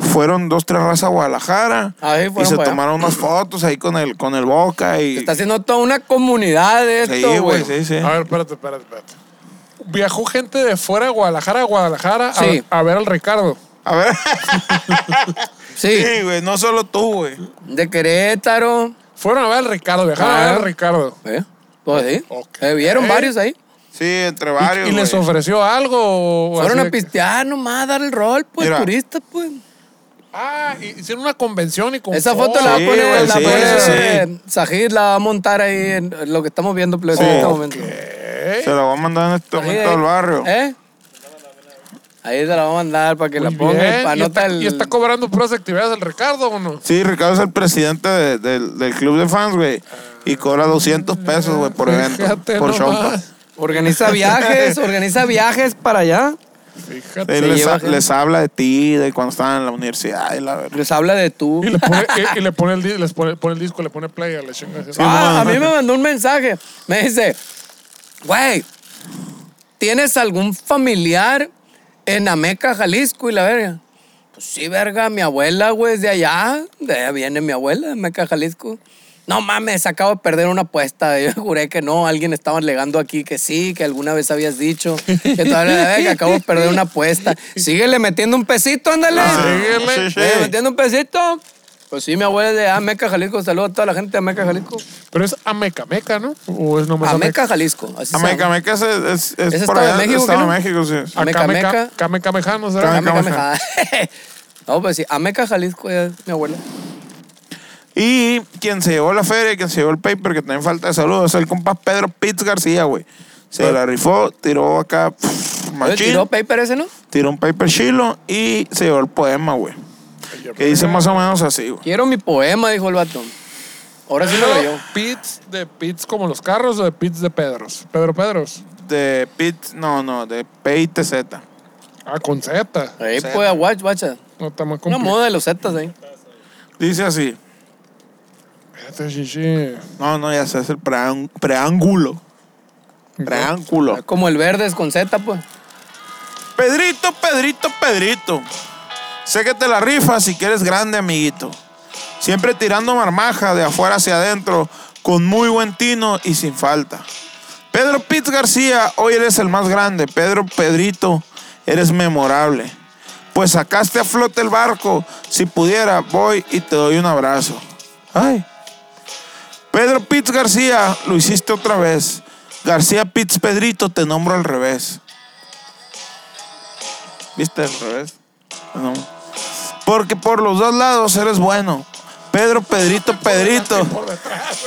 fueron dos, tres razas a Guadalajara. Ah, sí, y se allá. tomaron unas fotos ahí con el, con el Boca y... Se está haciendo toda una comunidad de Sí, esto, güey, güey. sí, sí. A ver, espérate, espérate, espérate. Viajó gente de fuera de Guadalajara a Guadalajara a, Sí. a ver al Ricardo. A ver. Sí, sí, güey, no solo tú, güey. de Querétaro. Fueron a ver al Ricardo, viajaron a Ah. ver al Ricardo. ¿Eh? Pues sí. Ok. Eh, vieron varios ahí. Sí, entre ¿Y- varios. ¿Y, les güey. ofreció algo? o Fueron así a de pistear nomás, dar el rol, pues, Mira. turistas, pues. Ah, hicieron una convención y con Esa foto la va a Sí, poner, güey, la sí, pone sí, sí. eh, Sajid, la va a montar ahí en lo que estamos viendo pues, en este momento. Se la voy a mandar en este momento ahí. al barrio. ¿Eh? Ahí se la va a mandar para que la ponga y ¿Y anota está, el... y está cobrando puras actividades el Ricardo o no? Sí, Ricardo es el presidente de- del- del club de fans, güey. Y cobra 200 pesos, güey, por evento. Fíjate por show. nomás. Organiza viajes, organiza viajes para allá. Fíjate. Se les, lleva ha- gente. les habla de ti, de cuando estaban en la universidad y la. Les habla de tú. Y le pone, y, y le pone el, di- les pone, pone el disco, le pone play a la chinga. así. Ah, a mí me mandó un mensaje. Me dice, güey, ¿tienes algún familiar en Ameca, Jalisco? Y la verga. Pues sí, verga, mi abuela, güey, es de allá. De allá viene mi abuela, de Ameca, Jalisco. No mames, acabo de perder una apuesta. Yo juré que no. Alguien estaba alegando aquí que sí, que alguna vez habías dicho. Que todavía acabo de perder una apuesta. Síguele metiendo un pesito, ándale. Síguele. Sí, sí. Eh, metiendo un pesito. Pues sí, mi abuela es de Ameca, Jalisco. Saludos a toda la gente de Ameca, Jalisco. Pero es Ameca, Meca, ¿no? O es nomás Ameca, Jalisco. Así Ameca. Ameca es, es, es ¿Es por estado de allá, México, Estado de no? México, sí. Ameca, Ameca. Cameca, Mejano, ¿sabes? Ameca, Meca. No, pues sí, Ameca, Jalisco es mi abuela. Y quien se llevó la feria, quien se llevó el paper, que también falta de saludos, es el compa Pedro Pitts García, güey. Se la rifó, tiró acá, pff, machín, ¿Tiró tiró, paper ese, no? un paper chilo y se llevó el poema, güey. Que dice más o menos así, güey. Quiero mi poema, dijo el vato. Ahora sí lo leyó. Pits de Pits como los carros o de Pits de Pedros. Pedro Pedros. De Pitts, no, no, de PITZ. Ah, con Z. Ahí Sí. pues, watch, guacha. No está más Una complicado. moda de los Zetas ahí. Dice así. Espérate, chichi. No, no, ya sé, es el preán- preángulo. Preángulo. Como el verde es con Z, pues. Pedrito, Pedrito, Pedrito. Sé que te la rifas si quieres grande, amiguito. Siempre tirando marmaja de afuera hacia adentro, con muy buen tino y sin falta. Pedro Pitts García, hoy eres el más grande. Pedro Pedrito, eres memorable. Pues sacaste a flote el barco. Si pudiera, voy y te doy un abrazo. Ay. Pedro Pitts García, lo hiciste otra vez. García Pitts Pedrito, te nombro al revés. ¿Viste al revés? No. Porque por los dos lados eres bueno. Pedro, Pedrito, Pedrito.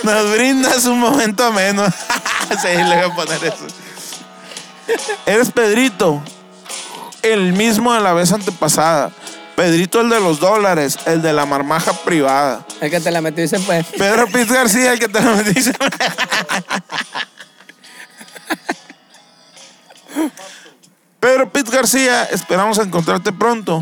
Nos brindas un momento ameno. sí, le voy a poner eso. Eres Pedrito, el mismo de la vez antepasada. Pedrito, el de los dólares, el de la marmaja privada. El que te la metiste, pues. Pedro Piz García, el que te lo metiste. Pedro Piz García, esperamos encontrarte pronto.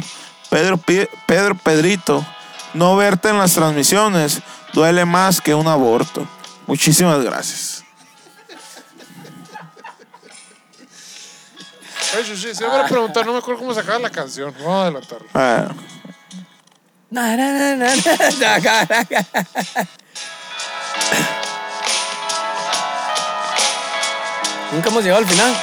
Pedro, Pedro Pedrito, no verte en las transmisiones duele más que un aborto. Muchísimas gracias. Chichi, si me van a preguntar, no me acuerdo cómo se acaba la canción. Vamos a adelantarlo. Ah, Na, na, na, na, na, na, na, na. Nunca hemos llegado al final.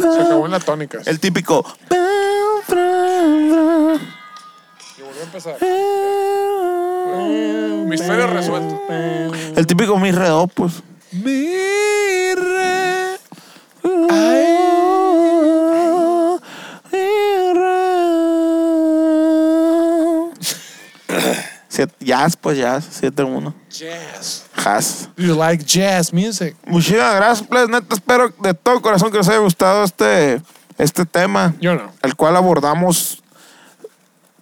Se acabó en la tónica. el típico. Y volvió a empezar. Misterio resuelto. El típico mi redo, pues. Siete- Jazz, pues jazz, 7-1. Jazz. Jazz. You like jazz music? Muchísimas gracias, pues, neta. Espero de todo corazón que les haya gustado este, este tema, Yo no. el cual abordamos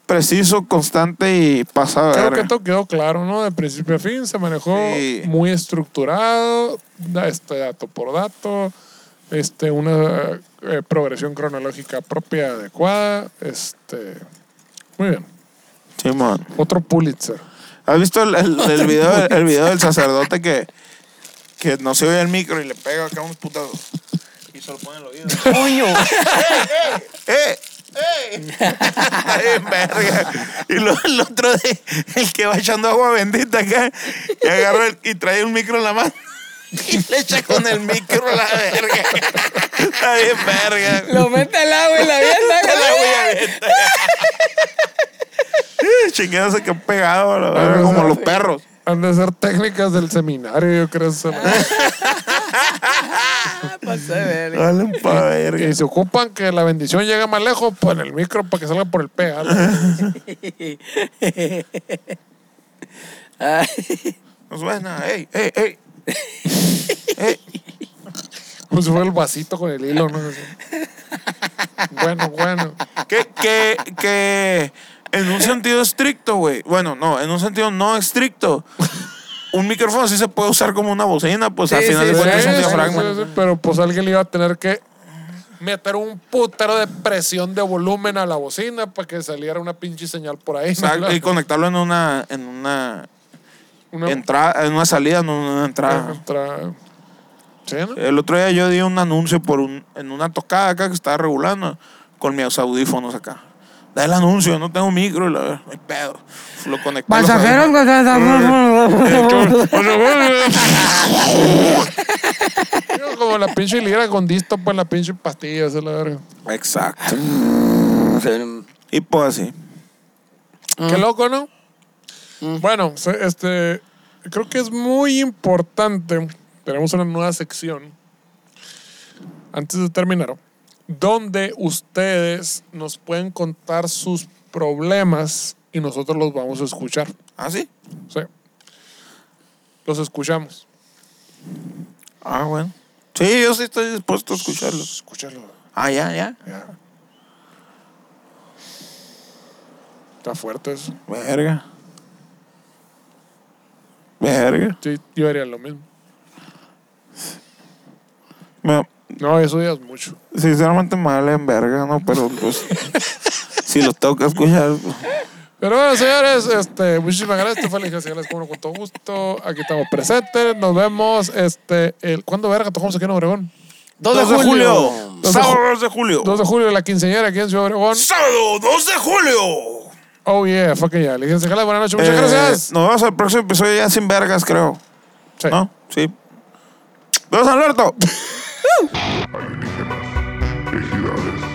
preciso, constante y pasado. Creo verga. que todo quedó claro, ¿no? De principio a fin se manejó Sí. muy estructurado, da- este, dato por dato, este, una eh, progresión cronológica propia adecuada. Este, muy bien. Simón. Otro Pulitzer. ¿Has visto el, el- el video, el video del sacerdote que, que no se oye el micro y le pega acá unos putazos? Y se lo pone en el oído. ¡Coño! ¡Eh! ¡Eh! Bien, verga. Y luego el otro, de, el que va echando agua bendita acá, y agarra el- y trae un micro en la mano. Y le echa con el micro a la verga. Está bien, verga. Lo mete al agua y la El agua vienda. ya avienta. Chingado se quedó pegado la verga, como los perros. Han de ser técnicas del seminario, yo creo. esa. Pasé de verga. Vale, pa' verga. Y se ocupan que la bendición llegue más lejos, pues en el micro para que salga por el pega. No suena. ¡Ey, ey, ey! ¡Ey! Como si fuera el vasito con el hilo, ¿no? Bueno, bueno. que, que, que en un sentido estricto, güey. Bueno, no, en un sentido no estricto. Un micrófono sí se puede usar como una bocina, pues al final de cuentas es un diafragma. sí, sí, pero pues alguien le iba a tener que meter un putero de presión de volumen a la bocina para que saliera una pinche señal por ahí. Exacto, y conectarlo en una, en una Una- entrada, en una salida, no en una entrada. entra- Sí, ¿no? El otro día yo di un anuncio por un, en una tocada acá que estaba regulando con mis audífonos acá. Da el anuncio, no tengo micro, y la verdad, no hay pedo. Lo los Pasajeros Como la pinche liguera con disto, pues la pinche pastilla, esa es la verga. Exacto. Y pues así. Qué loco, ¿no? Bueno, se- este, creo que es muy importante. Tenemos una nueva sección. Antes de terminar, donde ustedes nos pueden contar sus problemas y nosotros los vamos a escuchar. ¿Ah, sí? Sí. Los escuchamos. Ah, bueno. Sí, yo sí estoy dispuesto a escucharlo. Escúchalo. Ah, ya, ya. Ya. Está fuerte eso. Verga. Verga. Sí, yo haría lo mismo. Me- No, eso ya es mucho. sinceramente me vale en verga, ¿no? Pero pues. si los tengo que escuchar. pues, Pero bueno, señores, este, muchísimas gracias. Fue Alicia Señales, como no, con todo gusto. Aquí estamos presentes. Nos vemos. Este, el, ¿Cuándo verga tocamos aquí en Obregón? 2 de julio. Dos de Sábado ju- 2 de julio. 2 de julio, la quinceañera aquí en Ciudad Obregón. Sábado 2 de julio. Oh, yeah, fucking yeah. Alicia Señales, buenas noches. Muchas Eh, gracias. Nos vemos al próximo episodio ya sin vergas, creo. Sí. ¿No? Sí. ¡Vamos, Alberto! alienígenas, ejidales,